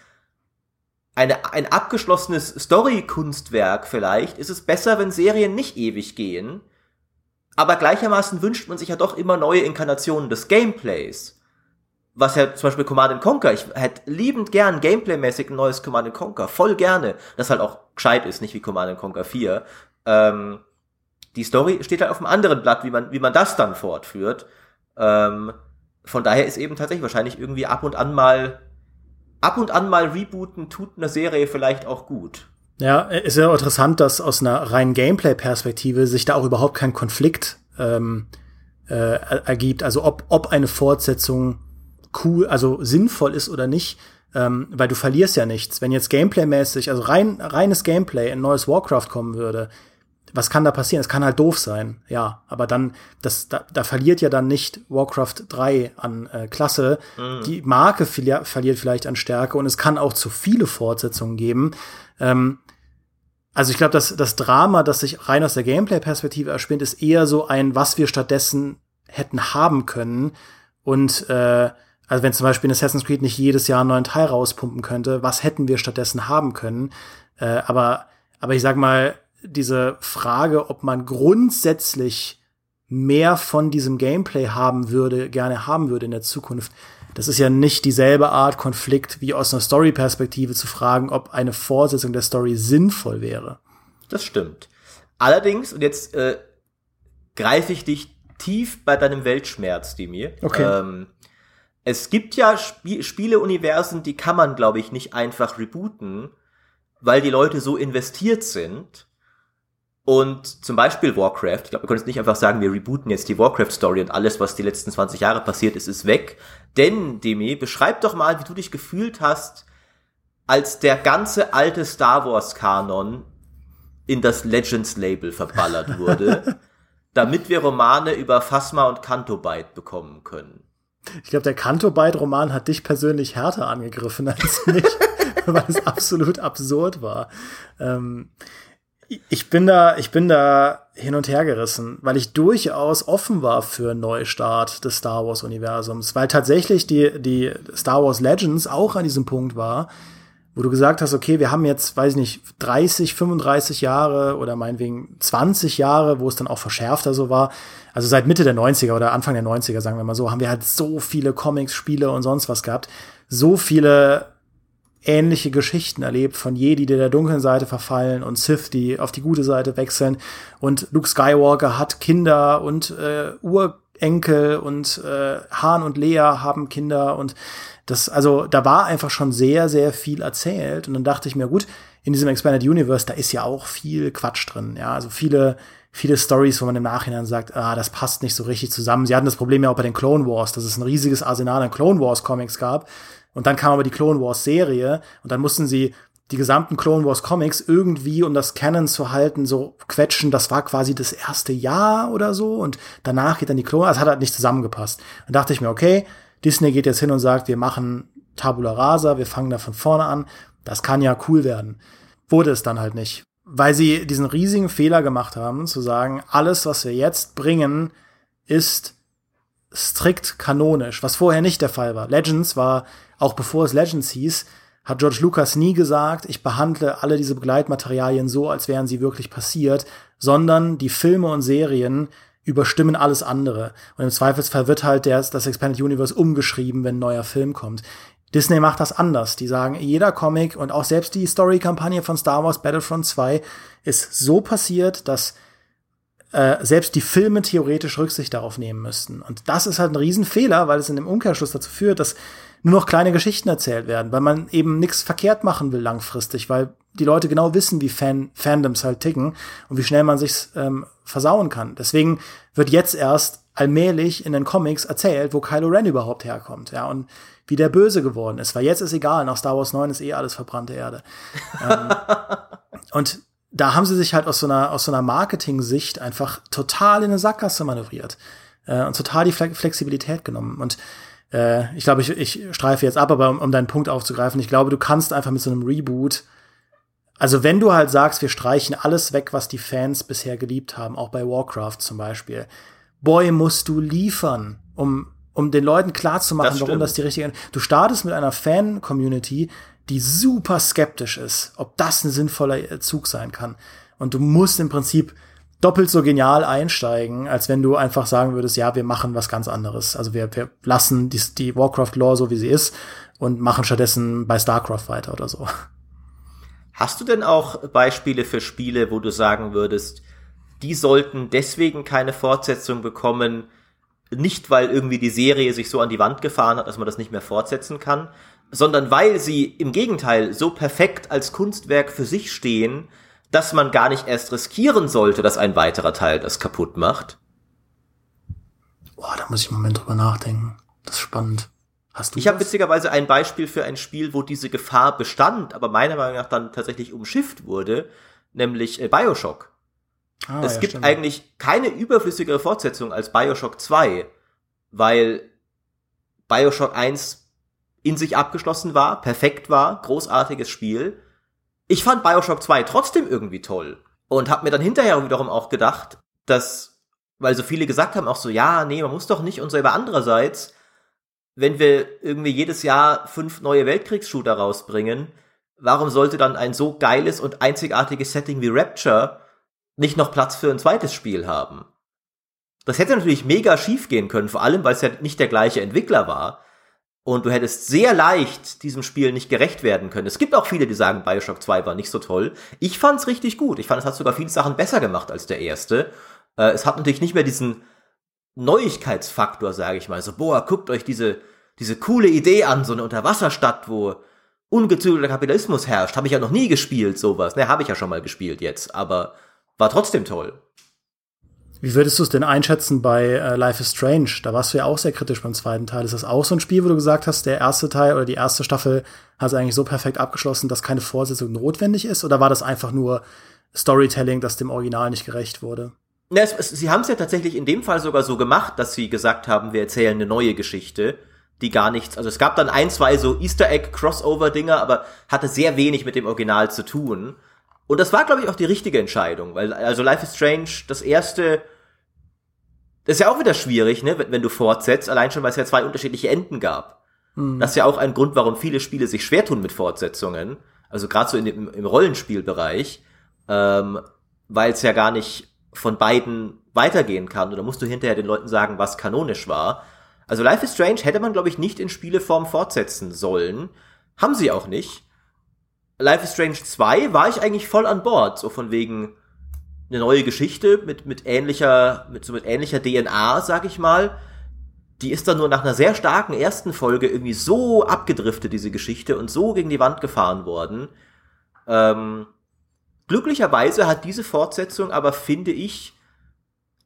[SPEAKER 1] eine, ein abgeschlossenes Story-Kunstwerk vielleicht, ist es besser, wenn Serien nicht ewig gehen. Aber gleichermaßen wünscht man sich ja doch immer neue Inkarnationen des Gameplays. Was ja zum Beispiel Command Conquer, ich hätte liebend gern Gameplay-mäßig ein neues Command Conquer, voll gerne. Das halt auch gescheit ist, nicht wie Command Conquer 4. Ähm, die Story steht halt auf einem anderen Blatt, wie man, wie man das dann fortführt. Ähm, von daher ist eben tatsächlich wahrscheinlich irgendwie ab und an mal ab und an mal rebooten tut eine Serie vielleicht auch gut.
[SPEAKER 2] Ja, ist ja interessant, dass aus einer reinen Gameplay-Perspektive sich da auch überhaupt kein Konflikt ähm, äh, ergibt. Also ob, ob eine Fortsetzung cool, also sinnvoll ist oder nicht, ähm, weil du verlierst ja nichts. Wenn jetzt Gameplay-mäßig, also rein, reines Gameplay, ein neues Warcraft kommen würde, was kann da passieren? Es kann halt doof sein, ja. Aber dann, das, da, da verliert ja dann nicht Warcraft 3 an äh, Klasse. Mhm. Die Marke verli verliert vielleicht an Stärke und es kann auch zu viele Fortsetzungen geben. Ähm, also ich glaube, dass das Drama, das sich rein aus der Gameplay-Perspektive erspinnt, ist eher so ein, was wir stattdessen hätten haben können. Und äh, also wenn zum Beispiel in Assassin's Creed nicht jedes Jahr einen neuen Teil rauspumpen könnte, was hätten wir stattdessen haben können? Äh, aber, aber ich sag mal, diese Frage, ob man grundsätzlich mehr von diesem Gameplay haben würde, gerne haben würde in der Zukunft, das ist ja nicht dieselbe Art Konflikt wie aus einer Story-Perspektive zu fragen, ob eine Fortsetzung der Story sinnvoll wäre.
[SPEAKER 1] Das stimmt. Allerdings, und jetzt äh, greife ich dich tief bei deinem Weltschmerz, Dimi.
[SPEAKER 2] Okay. Ähm,
[SPEAKER 1] es gibt ja Sp Spieleuniversen, die kann man, glaube ich, nicht einfach rebooten, weil die Leute so investiert sind. Und zum Beispiel Warcraft, ich glaube, wir können jetzt nicht einfach sagen, wir rebooten jetzt die Warcraft-Story und alles, was die letzten 20 Jahre passiert ist, ist weg. Denn, Demi, beschreib doch mal, wie du dich gefühlt hast, als der ganze alte Star Wars-Kanon in das Legends-Label verballert wurde, damit wir Romane über Phasma und Cantobite bekommen können.
[SPEAKER 2] Ich glaube, der Cantobite-Roman hat dich persönlich härter angegriffen als mich, weil es absolut absurd war. Ähm, ich bin da, ich bin da hin und her gerissen, weil ich durchaus offen war für einen Neustart des Star Wars Universums, weil tatsächlich die, die Star Wars Legends auch an diesem Punkt war, wo du gesagt hast, okay, wir haben jetzt, weiß ich nicht, 30, 35 Jahre oder meinetwegen 20 Jahre, wo es dann auch verschärfter so war. Also seit Mitte der 90er oder Anfang der 90er, sagen wir mal so, haben wir halt so viele Comics, Spiele und sonst was gehabt. So viele ähnliche Geschichten erlebt von Jedi, die der dunklen Seite verfallen und Sith, die auf die gute Seite wechseln. Und Luke Skywalker hat Kinder und äh, Urenkel und äh, Han und Lea haben Kinder und das, also da war einfach schon sehr, sehr viel erzählt. Und dann dachte ich mir, gut, in diesem Expanded Universe, da ist ja auch viel Quatsch drin. Ja, also viele, viele Stories, wo man im Nachhinein sagt, ah, das passt nicht so richtig zusammen. Sie hatten das Problem ja auch bei den Clone Wars, dass es ein riesiges Arsenal an Clone Wars Comics gab und dann kam aber die Clone Wars Serie und dann mussten sie die gesamten Clone Wars Comics irgendwie, um das Canon zu halten, so quetschen. Das war quasi das erste Jahr oder so und danach geht dann die Clone, also hat halt nicht zusammengepasst. Dann dachte ich mir, okay, Disney geht jetzt hin und sagt, wir machen Tabula Rasa, wir fangen da von vorne an. Das kann ja cool werden. Wurde es dann halt nicht. Weil sie diesen riesigen Fehler gemacht haben, zu sagen, alles, was wir jetzt bringen, ist strikt kanonisch, was vorher nicht der Fall war. Legends war auch bevor es Legends hieß, hat George Lucas nie gesagt, ich behandle alle diese Begleitmaterialien so, als wären sie wirklich passiert, sondern die Filme und Serien überstimmen alles andere. Und im Zweifelsfall wird halt der, das Expanded Universe umgeschrieben, wenn ein neuer Film kommt. Disney macht das anders. Die sagen, jeder Comic und auch selbst die Story-Kampagne von Star Wars Battlefront 2 ist so passiert, dass äh, selbst die Filme theoretisch Rücksicht darauf nehmen müssten. Und das ist halt ein Riesenfehler, weil es in dem Umkehrschluss dazu führt, dass nur noch kleine Geschichten erzählt werden, weil man eben nichts verkehrt machen will langfristig, weil die Leute genau wissen, wie Fan Fandoms halt ticken und wie schnell man sich's ähm, versauen kann. Deswegen wird jetzt erst allmählich in den Comics erzählt, wo Kylo Ren überhaupt herkommt, ja, und wie der Böse geworden ist, weil jetzt ist egal, nach Star Wars 9 ist eh alles verbrannte Erde. ähm, und da haben sie sich halt aus so einer, aus so einer Marketing-Sicht einfach total in eine Sackgasse manövriert äh, und total die Flexibilität genommen. Und äh, ich glaube, ich, ich streife jetzt ab, aber um, um deinen Punkt aufzugreifen, ich glaube, du kannst einfach mit so einem Reboot Also wenn du halt sagst, wir streichen alles weg, was die Fans bisher geliebt haben, auch bei Warcraft zum Beispiel, boy, musst du liefern, um, um den Leuten klarzumachen,
[SPEAKER 1] Das
[SPEAKER 2] warum das die richtige. Du startest mit einer Fan-Community, die super skeptisch ist, ob das ein sinnvoller äh, Zug sein kann. Und du musst im Prinzip doppelt so genial einsteigen, als wenn du einfach sagen würdest, ja, wir machen was ganz anderes. Also wir, wir lassen die, die Warcraft-Lore so, wie sie ist und machen stattdessen bei StarCraft weiter oder so.
[SPEAKER 1] Hast du denn auch Beispiele für Spiele, wo du sagen würdest, die sollten deswegen keine Fortsetzung bekommen, nicht weil irgendwie die Serie sich so an die Wand gefahren hat, dass man das nicht mehr fortsetzen kann, sondern weil sie im Gegenteil so perfekt als Kunstwerk für sich stehen, dass man gar nicht erst riskieren sollte, dass ein weiterer Teil das kaputt macht?
[SPEAKER 2] Boah, da muss ich einen Moment drüber nachdenken. Das ist spannend. Hast du
[SPEAKER 1] Ich habe witzigerweise ein Beispiel für ein Spiel, wo diese Gefahr bestand, aber meiner Meinung nach dann tatsächlich umschifft wurde, nämlich äh, Bioshock.
[SPEAKER 2] Ah,
[SPEAKER 1] es
[SPEAKER 2] ja,
[SPEAKER 1] gibt
[SPEAKER 2] stimmt.
[SPEAKER 1] eigentlich keine überflüssigere Fortsetzung als Bioshock 2, weil Bioshock 1 in sich abgeschlossen war, perfekt war, großartiges Spiel. Ich fand Bioshock 2 trotzdem irgendwie toll und habe mir dann hinterher wiederum auch gedacht, dass, weil so viele gesagt haben, auch so, ja, nee, man muss doch nicht und so, aber andererseits, wenn wir irgendwie jedes Jahr fünf neue Weltkriegsshooter rausbringen, warum sollte dann ein so geiles und einzigartiges Setting wie Rapture nicht noch Platz für ein zweites Spiel haben? Das hätte natürlich mega schief gehen können, vor allem, weil es ja nicht der gleiche Entwickler war. Und du hättest sehr leicht diesem Spiel nicht gerecht werden können. Es gibt auch viele, die sagen, Bioshock 2 war nicht so toll. Ich fand's richtig gut. Ich fand, es hat sogar viele Sachen besser gemacht als der erste. Äh, es hat natürlich nicht mehr diesen Neuigkeitsfaktor, sage ich mal. So, boah, guckt euch diese, diese coole Idee an, so eine Unterwasserstadt, wo ungezügelter Kapitalismus herrscht. Habe ich ja noch nie gespielt, sowas. Ne, habe ich ja schon mal gespielt jetzt, aber war trotzdem toll.
[SPEAKER 2] Wie würdest du es denn einschätzen bei äh, Life is Strange? Da warst du ja auch sehr kritisch beim zweiten Teil. Ist das auch so ein Spiel, wo du gesagt hast, der erste Teil oder die erste Staffel hat es eigentlich so perfekt abgeschlossen, dass keine Fortsetzung notwendig ist? Oder war das einfach nur Storytelling, das dem Original nicht gerecht wurde?
[SPEAKER 1] Ja, es, es, sie haben es ja tatsächlich in dem Fall sogar so gemacht, dass sie gesagt haben, wir erzählen eine neue Geschichte, die gar nichts, also es gab dann ein, zwei so Easter Egg Crossover Dinger, aber hatte sehr wenig mit dem Original zu tun. Und das war, glaube ich, auch die richtige Entscheidung, weil also Life is Strange, das erste, das ist ja auch wieder schwierig, ne, wenn, wenn du fortsetzt, allein schon, weil es ja zwei unterschiedliche Enden gab. Das ist ja auch ein Grund, warum viele Spiele sich schwer tun mit Fortsetzungen, also gerade so in dem, im Rollenspielbereich, ähm, weil es ja gar nicht von beiden weitergehen kann. Da musst du hinterher den Leuten sagen, was kanonisch war. Also Life is Strange hätte man, glaube ich, nicht in Spieleform fortsetzen sollen. Haben sie auch nicht. Life is Strange 2 war ich eigentlich voll an Bord, so von wegen eine neue Geschichte mit, mit ähnlicher, mit so mit ähnlicher DNA, sag ich mal. Die ist dann nur nach einer sehr starken ersten Folge irgendwie so abgedriftet, diese Geschichte, und so gegen die Wand gefahren worden. Ähm, glücklicherweise hat diese Fortsetzung aber, finde ich,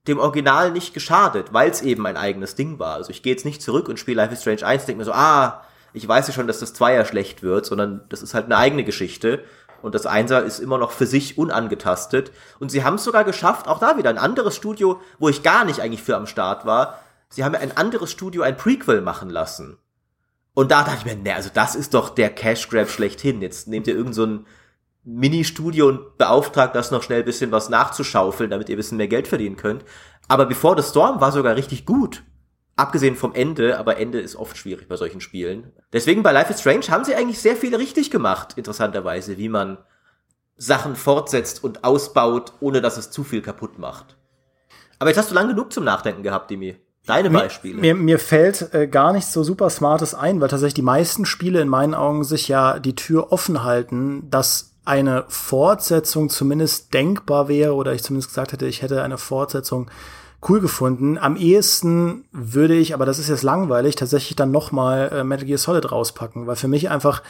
[SPEAKER 1] dem Original nicht geschadet, weil es eben ein eigenes Ding war. Also ich gehe jetzt nicht zurück und spiele Life is Strange 1 denke mir so, ah, ich weiß ja schon, dass das Zweier schlecht wird, sondern das ist halt eine eigene Geschichte. Und das Einser ist immer noch für sich unangetastet. Und sie haben es sogar geschafft, auch da wieder ein anderes Studio, wo ich gar nicht eigentlich für am Start war. Sie haben ja ein anderes Studio ein Prequel machen lassen. Und da dachte ich mir, ne, also das ist doch der Cash Grab schlechthin. Jetzt nehmt ihr irgend so Mini-Studio und beauftragt das noch schnell ein bisschen was nachzuschaufeln, damit ihr ein bisschen mehr Geld verdienen könnt. Aber Before the Storm war sogar richtig gut. Abgesehen vom Ende, aber Ende ist oft schwierig bei solchen Spielen. Deswegen bei Life is Strange haben sie eigentlich sehr viel richtig gemacht, interessanterweise, wie man Sachen fortsetzt und ausbaut, ohne dass es zu viel kaputt macht. Aber jetzt hast du lang genug zum Nachdenken gehabt, Dimi. Deine Beispiele.
[SPEAKER 2] Mir, mir fällt äh, gar nichts so super Smartes ein, weil tatsächlich die meisten Spiele in meinen Augen sich ja die Tür offen halten, dass eine Fortsetzung zumindest denkbar wäre oder ich zumindest gesagt hätte, ich hätte eine Fortsetzung cool gefunden. Am ehesten würde ich, aber das ist jetzt langweilig, tatsächlich dann noch mal äh, Metal Gear Solid rauspacken, weil für mich einfach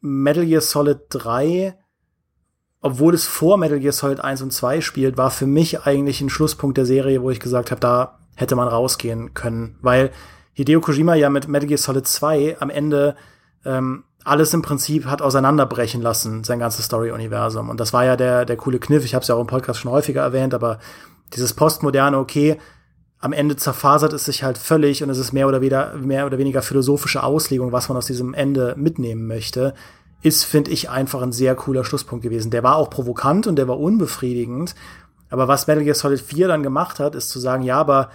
[SPEAKER 2] Metal Gear Solid 3 obwohl es vor Metal Gear Solid 1 und 2 spielt, war für mich eigentlich ein Schlusspunkt der Serie, wo ich gesagt habe, da hätte man rausgehen können, weil Hideo Kojima ja mit Metal Gear Solid 2 am Ende ähm, alles im Prinzip hat auseinanderbrechen lassen, sein ganzes Story-Universum. Und das war ja der, der coole Kniff. Ich habe es ja auch im Podcast schon häufiger erwähnt, aber dieses postmoderne, okay, am Ende zerfasert es sich halt völlig und es ist mehr oder weniger, mehr oder weniger philosophische Auslegung, was man aus diesem Ende mitnehmen möchte. ist, finde ich, einfach ein sehr cooler Schlusspunkt gewesen. Der war auch provokant und der war unbefriedigend. Aber was Metal Gear Solid 4 dann gemacht hat, ist zu sagen, ja, aber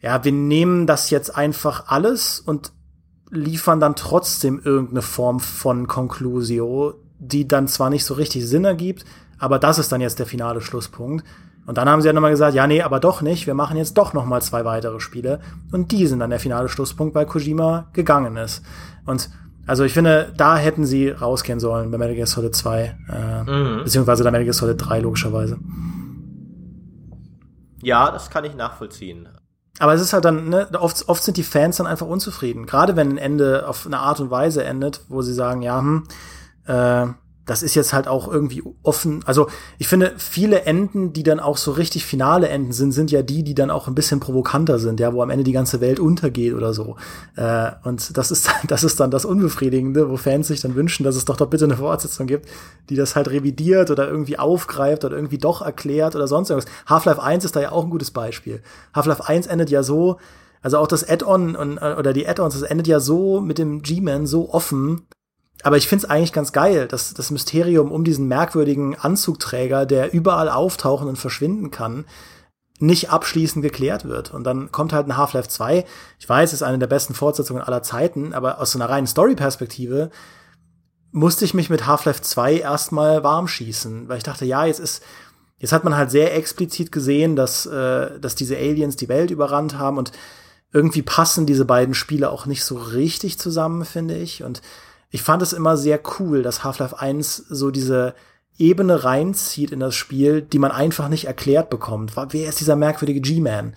[SPEAKER 2] ja, wir nehmen das jetzt einfach alles und liefern dann trotzdem irgendeine Form von Conclusio, die dann zwar nicht so richtig Sinn ergibt, aber das ist dann jetzt der finale Schlusspunkt. Und dann haben sie ja nochmal gesagt, ja, nee, aber doch nicht, wir machen jetzt doch nochmal zwei weitere Spiele. Und die sind dann der finale Schlusspunkt, weil Kojima gegangen ist. Und also ich finde, da hätten sie rausgehen sollen bei Metal Gear Solid 2, äh, mhm. beziehungsweise bei Metal Gear Solid 3 logischerweise.
[SPEAKER 1] Ja, das kann ich nachvollziehen.
[SPEAKER 2] Aber es ist halt dann, ne, oft, oft sind die Fans dann einfach unzufrieden. Gerade wenn ein Ende auf eine Art und Weise endet, wo sie sagen, ja, hm, äh, das ist jetzt halt auch irgendwie offen. Also ich finde, viele Enden, die dann auch so richtig finale Enden sind, sind ja die, die dann auch ein bisschen provokanter sind, ja, wo am Ende die ganze Welt untergeht oder so. Äh, und das ist, das ist dann das Unbefriedigende, wo Fans sich dann wünschen, dass es doch doch bitte eine Fortsetzung gibt, die das halt revidiert oder irgendwie aufgreift oder irgendwie doch erklärt oder sonst irgendwas. Half-Life 1 ist da ja auch ein gutes Beispiel. Half-Life 1 endet ja so, also auch das Add-on äh, oder die Add-ons, das endet ja so mit dem G-Man so offen, aber ich finde es eigentlich ganz geil, dass das Mysterium um diesen merkwürdigen Anzugträger, der überall auftauchen und verschwinden kann, nicht abschließend geklärt wird. Und dann kommt halt ein Half-Life 2. Ich weiß, es ist eine der besten Fortsetzungen aller Zeiten, aber aus so einer reinen Story-Perspektive musste ich mich mit Half-Life 2 erstmal warm schießen, weil ich dachte, ja, jetzt ist, jetzt hat man halt sehr explizit gesehen, dass, äh, dass diese Aliens die Welt überrannt haben und irgendwie passen diese beiden Spiele auch nicht so richtig zusammen, finde ich. Und ich fand es immer sehr cool, dass Half-Life 1 so diese Ebene reinzieht in das Spiel, die man einfach nicht erklärt bekommt. Wer ist dieser merkwürdige G-Man?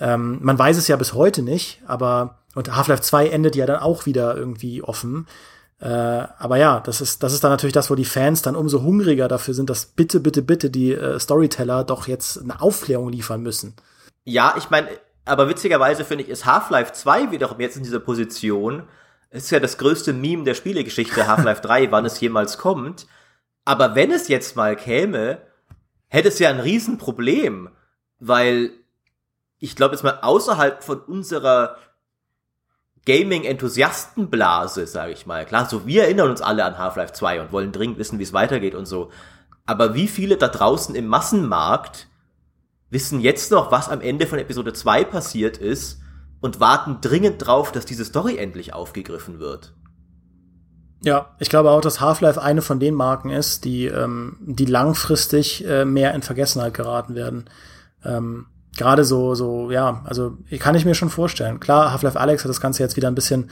[SPEAKER 2] Ähm, man weiß es ja bis heute nicht, aber und Half-Life 2 endet ja dann auch wieder irgendwie offen. Äh, aber ja, das ist, das ist dann natürlich das, wo die Fans dann umso hungriger dafür sind, dass bitte, bitte, bitte die äh, Storyteller doch jetzt eine Aufklärung liefern müssen.
[SPEAKER 1] Ja, ich meine, aber witzigerweise finde ich, ist Half-Life 2 wiederum jetzt in dieser Position, ist ja das größte Meme der Spielegeschichte Half-Life 3, wann es jemals kommt. Aber wenn es jetzt mal käme, hätte es ja ein Riesenproblem, weil ich glaube jetzt mal außerhalb von unserer Gaming-Enthusiastenblase, sage ich mal. Klar, so wir erinnern uns alle an Half-Life 2 und wollen dringend wissen, wie es weitergeht und so. Aber wie viele da draußen im Massenmarkt wissen jetzt noch, was am Ende von Episode 2 passiert ist und warten dringend drauf, dass diese Story endlich aufgegriffen wird.
[SPEAKER 2] Ja, ich glaube auch, dass Half-Life eine von den Marken ist, die, ähm, die langfristig äh, mehr in Vergessenheit geraten werden. Ähm, Gerade so, so, ja, also kann ich mir schon vorstellen. Klar, Half-Life Alex hat das Ganze jetzt wieder ein bisschen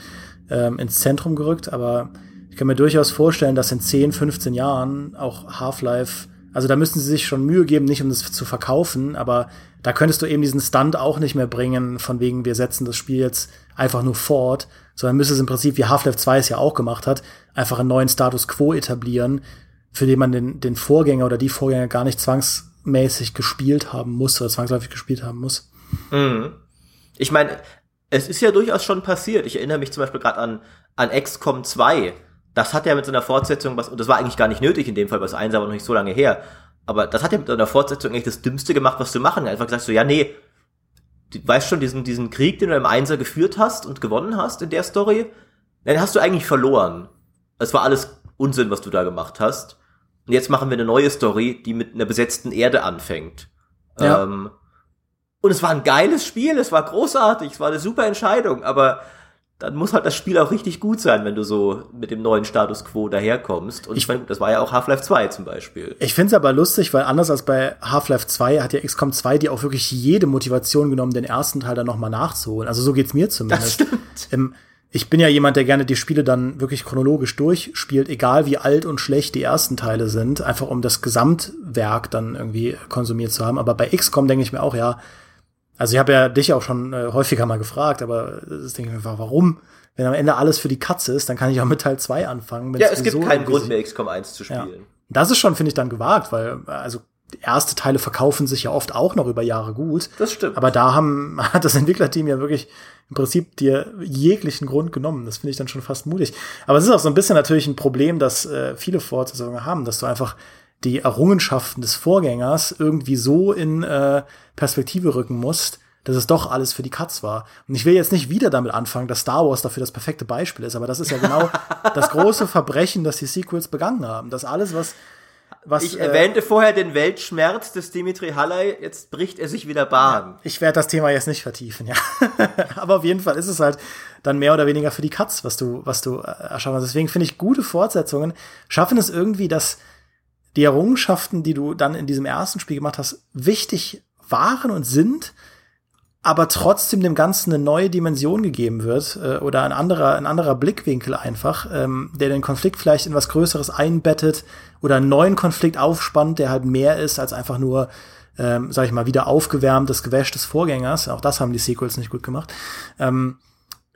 [SPEAKER 2] ähm, ins Zentrum gerückt, aber ich kann mir durchaus vorstellen, dass in 10, 15 Jahren auch Half-Life, also da müssten sie sich schon Mühe geben, nicht um das zu verkaufen, aber da könntest du eben diesen Stunt auch nicht mehr bringen, von wegen, wir setzen das Spiel jetzt einfach nur fort, sondern müsste es im Prinzip, wie Half-Life 2 es ja auch gemacht hat, einfach einen neuen Status quo etablieren, für den man den, den Vorgänger oder die Vorgänger gar nicht zwangsmäßig gespielt haben muss oder zwangsläufig gespielt haben muss.
[SPEAKER 1] Mhm. Ich meine, es ist ja durchaus schon passiert. Ich erinnere mich zum Beispiel gerade an, an XCOM 2. Das hat ja mit so einer Fortsetzung was, und das war eigentlich gar nicht nötig in dem Fall, weil es eins aber noch nicht so lange her. Aber das hat ja mit einer Fortsetzung eigentlich das Dümmste gemacht, was du machen. Einfach gesagt so, ja, nee, du weißt schon, diesen, diesen Krieg, den du im Einser geführt hast und gewonnen hast in der Story, den hast du eigentlich verloren. Es war alles Unsinn, was du da gemacht hast. Und jetzt machen wir eine neue Story, die mit einer besetzten Erde anfängt. Ja. Ähm, und es war ein geiles Spiel, es war großartig, es war eine super Entscheidung, aber dann muss halt das Spiel auch richtig gut sein, wenn du so mit dem neuen Status quo daherkommst. Und ich, meine, das war ja auch Half-Life 2 zum Beispiel.
[SPEAKER 2] Ich finde es aber lustig, weil anders als bei Half-Life 2 hat ja XCOM 2 die auch wirklich jede Motivation genommen, den ersten Teil dann nochmal nachzuholen. Also so geht's mir zumindest. Das stimmt. Ähm, ich bin ja jemand, der gerne die Spiele dann wirklich chronologisch durchspielt, egal wie alt und schlecht die ersten Teile sind, einfach um das Gesamtwerk dann irgendwie konsumiert zu haben. Aber bei XCOM denke ich mir auch, ja, also ich habe ja dich auch schon äh, häufiger mal gefragt, aber das denke ich mir, warum? Wenn am Ende alles für die Katze ist, dann kann ich auch mit Teil 2 anfangen.
[SPEAKER 1] Ja, es gibt keinen Grund mehr, XCOM 1 zu spielen. Ja.
[SPEAKER 2] Das ist schon, finde ich, dann gewagt, weil, also erste Teile verkaufen sich ja oft auch noch über Jahre gut.
[SPEAKER 1] Das stimmt.
[SPEAKER 2] Aber da haben, hat das Entwicklerteam ja wirklich im Prinzip dir jeglichen Grund genommen. Das finde ich dann schon fast mutig. Aber es ist auch so ein bisschen natürlich ein Problem, dass äh, viele Fortsetzungen haben, dass du einfach die Errungenschaften des Vorgängers irgendwie so in äh, Perspektive rücken musst, dass es doch alles für die Katz war. Und ich will jetzt nicht wieder damit anfangen, dass Star Wars dafür das perfekte Beispiel ist, aber das ist ja genau das große Verbrechen, das die Sequels begangen haben. Dass alles, was was,
[SPEAKER 1] ich erwähnte äh, vorher den Weltschmerz des Dimitri Halley, jetzt bricht er sich wieder Bahn.
[SPEAKER 2] Ja, ich werde das Thema jetzt nicht vertiefen, ja. Aber auf jeden Fall ist es halt dann mehr oder weniger für die Katz, was du, was du äh, erschaffen hast. Deswegen finde ich, gute Fortsetzungen schaffen es irgendwie, dass die Errungenschaften, die du dann in diesem ersten Spiel gemacht hast, wichtig waren und sind, aber trotzdem dem Ganzen eine neue Dimension gegeben wird äh, oder ein anderer, ein anderer Blickwinkel einfach, ähm, der den Konflikt vielleicht in was Größeres einbettet oder einen neuen Konflikt aufspannt, der halt mehr ist als einfach nur, ähm, sag ich mal, wieder aufgewärmtes Gewäsch des Vorgängers. Auch das haben die Sequels nicht gut gemacht. Ähm,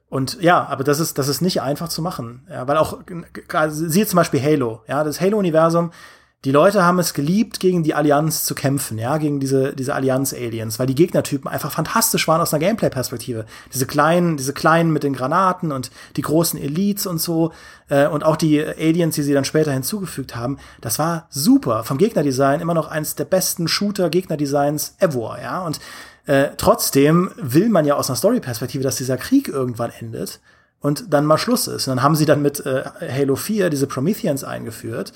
[SPEAKER 2] und ja, aber das ist, das ist nicht einfach zu machen. Ja, weil auch, siehe zum Beispiel Halo, ja, das Halo-Universum die Leute haben es geliebt, gegen die Allianz zu kämpfen, ja, gegen diese, diese Allianz-Aliens, weil die Gegnertypen einfach fantastisch waren aus einer Gameplay-Perspektive. Diese kleinen, diese kleinen mit den Granaten und die großen Elites und so, äh, und auch die Aliens, die sie dann später hinzugefügt haben, das war super. Vom Gegnerdesign immer noch eins der besten Shooter-Gegnerdesigns ever, ja, und äh, trotzdem will man ja aus einer Story-Perspektive, dass dieser Krieg irgendwann endet und dann mal Schluss ist. Und dann haben sie dann mit äh, Halo 4 diese Prometheans eingeführt,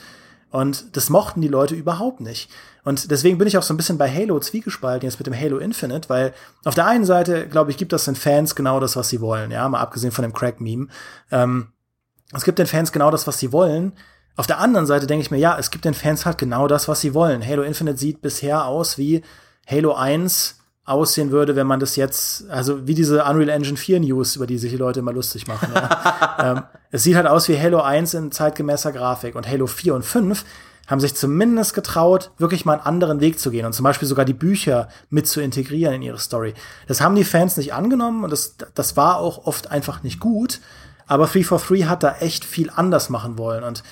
[SPEAKER 2] und das mochten die Leute überhaupt nicht. Und deswegen bin ich auch so ein bisschen bei Halo zwiegespalten jetzt mit dem Halo Infinite, weil auf der einen Seite, glaube ich, gibt das den Fans genau das, was sie wollen, ja, mal abgesehen von dem Crack-Meme. Ähm, es gibt den Fans genau das, was sie wollen. Auf der anderen Seite denke ich mir, ja, es gibt den Fans halt genau das, was sie wollen. Halo Infinite sieht bisher aus wie Halo 1 aussehen würde, wenn man das jetzt, also wie diese Unreal Engine 4 News, über die sich die Leute immer lustig machen. Ja. ähm, es sieht halt aus wie Halo 1 in zeitgemäßer Grafik und Halo 4 und 5 haben sich zumindest getraut, wirklich mal einen anderen Weg zu gehen und zum Beispiel sogar die Bücher mit zu integrieren in ihre Story. Das haben die Fans nicht angenommen und das, das war auch oft einfach nicht gut. Aber 343 hat da echt viel anders machen wollen und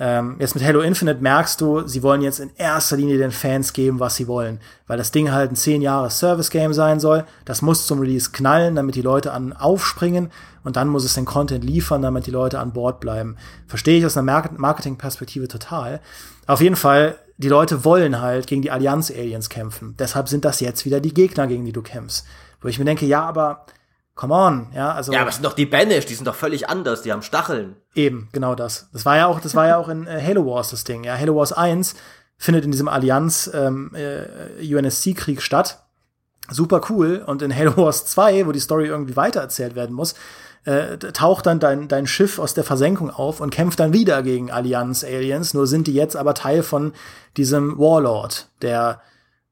[SPEAKER 2] ähm, jetzt mit Halo Infinite merkst du, sie wollen jetzt in erster Linie den Fans geben, was sie wollen. Weil das Ding halt ein 10 Jahre Service-Game sein soll. Das muss zum Release knallen, damit die Leute an aufspringen. Und dann muss es den Content liefern, damit die Leute an Bord bleiben. Verstehe ich aus einer Marketing-Perspektive total. Auf jeden Fall, die Leute wollen halt gegen die Allianz-Aliens kämpfen. Deshalb sind das jetzt wieder die Gegner, gegen die du kämpfst. Wo ich mir denke, ja, aber Come on, ja, also.
[SPEAKER 1] Ja, aber es sind doch die Banish, die sind doch völlig anders, die haben Stacheln.
[SPEAKER 2] Eben, genau das. Das war ja auch, das war ja auch in äh, Halo Wars das Ding, ja. Halo Wars 1 findet in diesem Allianz ähm, äh, UNSC-Krieg statt. Super cool. Und in Halo Wars 2, wo die Story irgendwie weitererzählt werden muss, äh, taucht dann dein, dein Schiff aus der Versenkung auf und kämpft dann wieder gegen Allianz-Aliens. Nur sind die jetzt aber Teil von diesem Warlord, der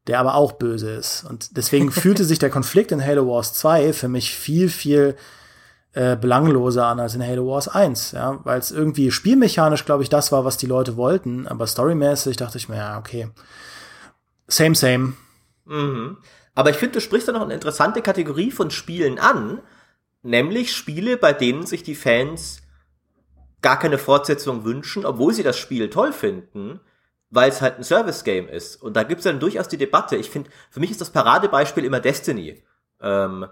[SPEAKER 2] der aber auch böse ist. Und deswegen fühlte sich der Konflikt in Halo Wars 2 für mich viel, viel äh, belangloser an als in Halo Wars 1, ja, weil es irgendwie spielmechanisch, glaube ich, das war, was die Leute wollten, aber storymäßig dachte ich mir, ja, okay, same, same.
[SPEAKER 1] Mhm. Aber ich finde, du sprichst da noch eine interessante Kategorie von Spielen an, nämlich Spiele, bei denen sich die Fans gar keine Fortsetzung wünschen, obwohl sie das Spiel toll finden, weil es halt ein Service-Game ist. Und da gibt's dann durchaus die Debatte. Ich finde, für mich ist das Paradebeispiel immer Destiny. Ähm,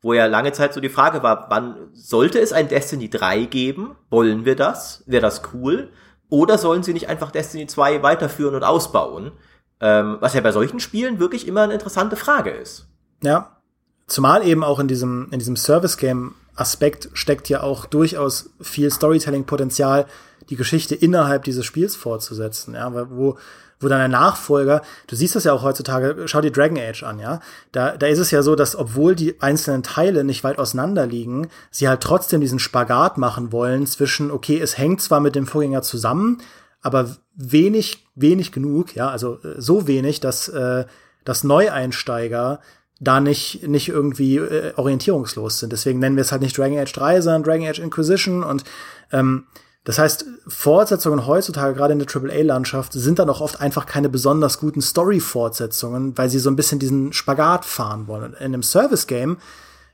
[SPEAKER 1] wo ja lange Zeit so die Frage war, wann sollte es ein Destiny 3 geben? Wollen wir das? Wäre das cool? Oder sollen sie nicht einfach Destiny 2 weiterführen und ausbauen? Ähm, was ja bei solchen Spielen wirklich immer eine interessante Frage ist.
[SPEAKER 2] Ja. Zumal eben auch in diesem, in diesem Service-Game Aspekt steckt ja auch durchaus viel Storytelling-Potenzial, die Geschichte innerhalb dieses Spiels fortzusetzen, ja, wo, wo dann ein Nachfolger, du siehst das ja auch heutzutage, schau dir Dragon Age an, ja, da, da ist es ja so, dass obwohl die einzelnen Teile nicht weit auseinander liegen, sie halt trotzdem diesen Spagat machen wollen zwischen, okay, es hängt zwar mit dem Vorgänger zusammen, aber wenig, wenig genug, ja, also äh, so wenig, dass, äh, dass Neueinsteiger da nicht, nicht irgendwie äh, orientierungslos sind. Deswegen nennen wir es halt nicht Dragon Age 3, sondern Dragon Age Inquisition und ähm, das heißt, Fortsetzungen heutzutage, gerade in der AAA-Landschaft, sind dann auch oft einfach keine besonders guten Story-Fortsetzungen, weil sie so ein bisschen diesen Spagat fahren wollen. In einem Service-Game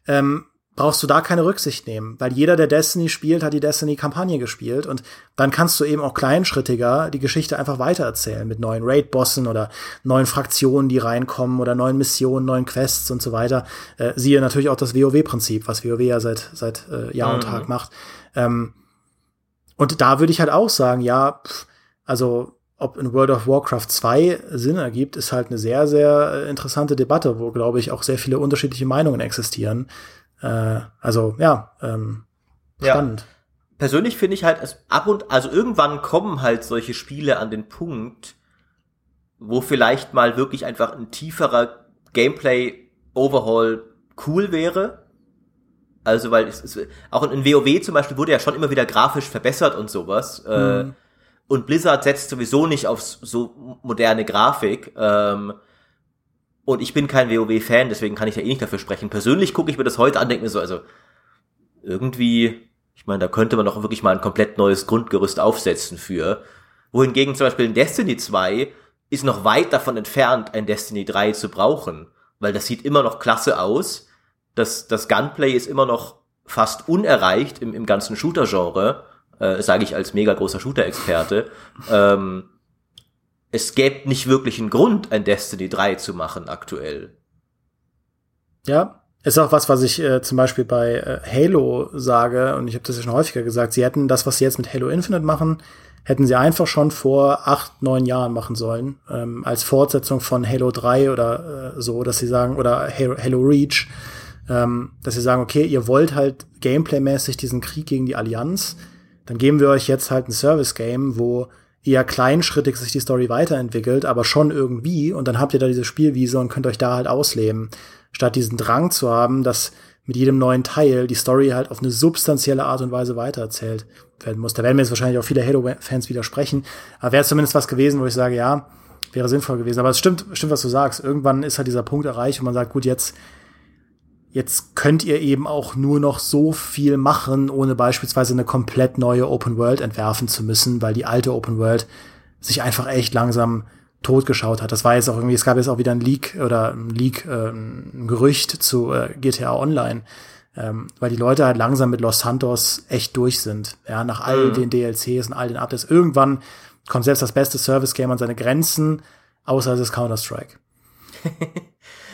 [SPEAKER 2] ähm, brauchst du da keine Rücksicht nehmen, weil jeder, der Destiny spielt, hat die Destiny-Kampagne gespielt und dann kannst du eben auch kleinschrittiger die Geschichte einfach weitererzählen mit neuen Raid-Bossen oder neuen Fraktionen, die reinkommen oder neuen Missionen, neuen Quests und so weiter. Äh, siehe natürlich auch das WoW-Prinzip, was WoW ja seit, seit äh, Jahr und mhm. Tag macht. Ähm, und da würde ich halt auch sagen, ja, pff, also ob in World of Warcraft 2 Sinn ergibt, ist halt eine sehr, sehr äh, interessante Debatte, wo, glaube ich, auch sehr viele unterschiedliche Meinungen existieren. Äh, also, ja, ähm, spannend. Ja.
[SPEAKER 1] Persönlich finde ich halt, es ab und, also irgendwann kommen halt solche Spiele an den Punkt, wo vielleicht mal wirklich einfach ein tieferer Gameplay-Overhaul cool wäre. Also, weil es, es auch in WoW zum Beispiel wurde ja schon immer wieder grafisch verbessert und sowas. Äh, mhm. Und Blizzard setzt sowieso nicht auf so moderne Grafik. Ähm, und ich bin kein WoW-Fan, deswegen kann ich ja eh nicht dafür sprechen. Persönlich gucke ich mir das heute an, denke mir so, also irgendwie, ich meine, da könnte man doch wirklich mal ein komplett neues Grundgerüst aufsetzen für. Wohingegen zum Beispiel in Destiny 2 ist noch weit davon entfernt, ein Destiny 3 zu brauchen. Weil das sieht immer noch klasse aus. Das, das Gunplay ist immer noch fast unerreicht im, im ganzen Shooter-Genre äh, sage ich als mega großer Shooter-Experte, ähm, es gäbe nicht wirklich einen Grund, ein Destiny 3 zu machen aktuell.
[SPEAKER 2] Ja, ist auch was, was ich äh, zum Beispiel bei äh, Halo sage, und ich habe das ja schon häufiger gesagt, sie hätten das, was sie jetzt mit Halo Infinite machen, hätten sie einfach schon vor acht, neun Jahren machen sollen, ähm, als Fortsetzung von Halo 3 oder äh, so, dass sie sagen, oder Halo, Halo Reach, ähm, dass sie sagen, okay, ihr wollt halt gameplaymäßig diesen Krieg gegen die Allianz, dann geben wir euch jetzt halt ein Service-Game, wo eher kleinschrittig sich die Story weiterentwickelt, aber schon irgendwie und dann habt ihr da diese Spielwiese und könnt euch da halt ausleben, statt diesen Drang zu haben, dass mit jedem neuen Teil die Story halt auf eine substanzielle Art und Weise weitererzählt werden muss. Da werden mir jetzt wahrscheinlich auch viele Halo-Fans widersprechen, aber wäre zumindest was gewesen, wo ich sage, ja, wäre sinnvoll gewesen. Aber es stimmt, stimmt, was du sagst. Irgendwann ist halt dieser Punkt erreicht, wo man sagt, gut, jetzt Jetzt könnt ihr eben auch nur noch so viel machen, ohne beispielsweise eine komplett neue Open World entwerfen zu müssen, weil die alte Open World sich einfach echt langsam totgeschaut hat. Das war jetzt auch irgendwie, es gab jetzt auch wieder ein Leak oder ein Leak, äh, ein Gerücht zu äh, GTA Online, ähm, weil die Leute halt langsam mit Los Santos echt durch sind. Ja, nach all mhm. den DLCs und all den Updates. Irgendwann kommt selbst das beste Service-Game an seine Grenzen, außer es ist Counter-Strike.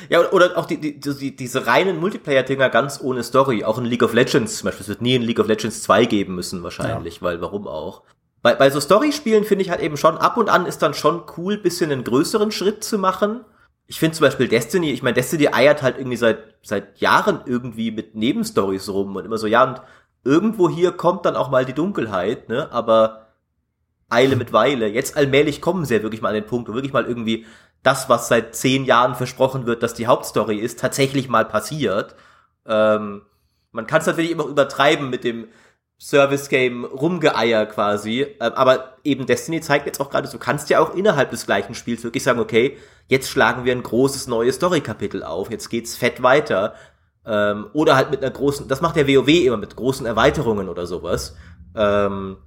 [SPEAKER 1] Ja, oder auch die, die, die, diese reinen Multiplayer-Dinger ganz ohne Story. Auch in League of Legends zum Beispiel. Es wird nie in League of Legends 2 geben müssen wahrscheinlich, ja. weil warum auch. Bei, bei so Story-Spielen finde ich halt eben schon, ab und an ist dann schon cool, bisschen einen größeren Schritt zu machen. Ich finde zum Beispiel Destiny, ich meine, Destiny eiert halt irgendwie seit, seit Jahren irgendwie mit Nebenstories rum und immer so, ja, und irgendwo hier kommt dann auch mal die Dunkelheit, ne, aber Eile mit Weile. Jetzt allmählich kommen sie ja wirklich mal an den Punkt, wo wirklich mal irgendwie das, was seit zehn Jahren versprochen wird, dass die Hauptstory ist, tatsächlich mal passiert. Ähm, man kann es natürlich immer übertreiben mit dem Service-Game Rumgeeier quasi, äh, aber eben Destiny zeigt jetzt auch gerade, du kannst ja auch innerhalb des gleichen Spiels wirklich sagen, okay, jetzt schlagen wir ein großes neues Story-Kapitel auf, jetzt geht's fett weiter. Ähm, oder halt mit einer großen, das macht der WoW immer mit großen Erweiterungen oder sowas. Ähm,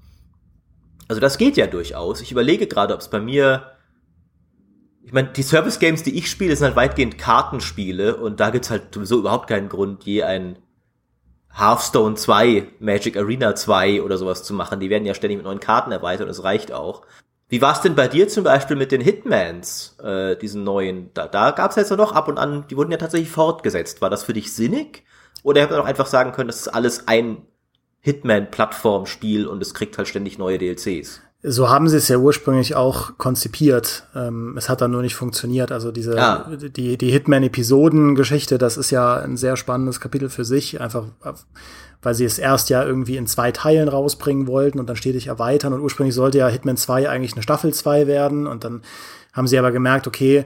[SPEAKER 1] also das geht ja durchaus. Ich überlege gerade, ob es bei mir ich meine, die Service Games, die ich spiele, sind halt weitgehend Kartenspiele und da gibt's halt sowieso überhaupt keinen Grund, je ein Hearthstone 2, Magic Arena 2 oder sowas zu machen. Die werden ja ständig mit neuen Karten erweitert und es reicht auch. Wie war's denn bei dir zum Beispiel mit den Hitmans, äh, diesen neuen? Da, da gab's jetzt noch ab und an, die wurden ja tatsächlich fortgesetzt. War das für dich sinnig? Oder hätte man auch einfach sagen können, das ist alles ein Hitman-Plattformspiel und es kriegt halt ständig neue DLCs?
[SPEAKER 2] So haben sie es ja ursprünglich auch konzipiert. Ähm, es hat dann nur nicht funktioniert. Also diese ja. die die Hitman-Episoden-Geschichte, das ist ja ein sehr spannendes Kapitel für sich, einfach weil sie es erst ja irgendwie in zwei Teilen rausbringen wollten und dann stetig erweitern. Und ursprünglich sollte ja Hitman 2 eigentlich eine Staffel 2 werden. Und dann haben sie aber gemerkt, okay,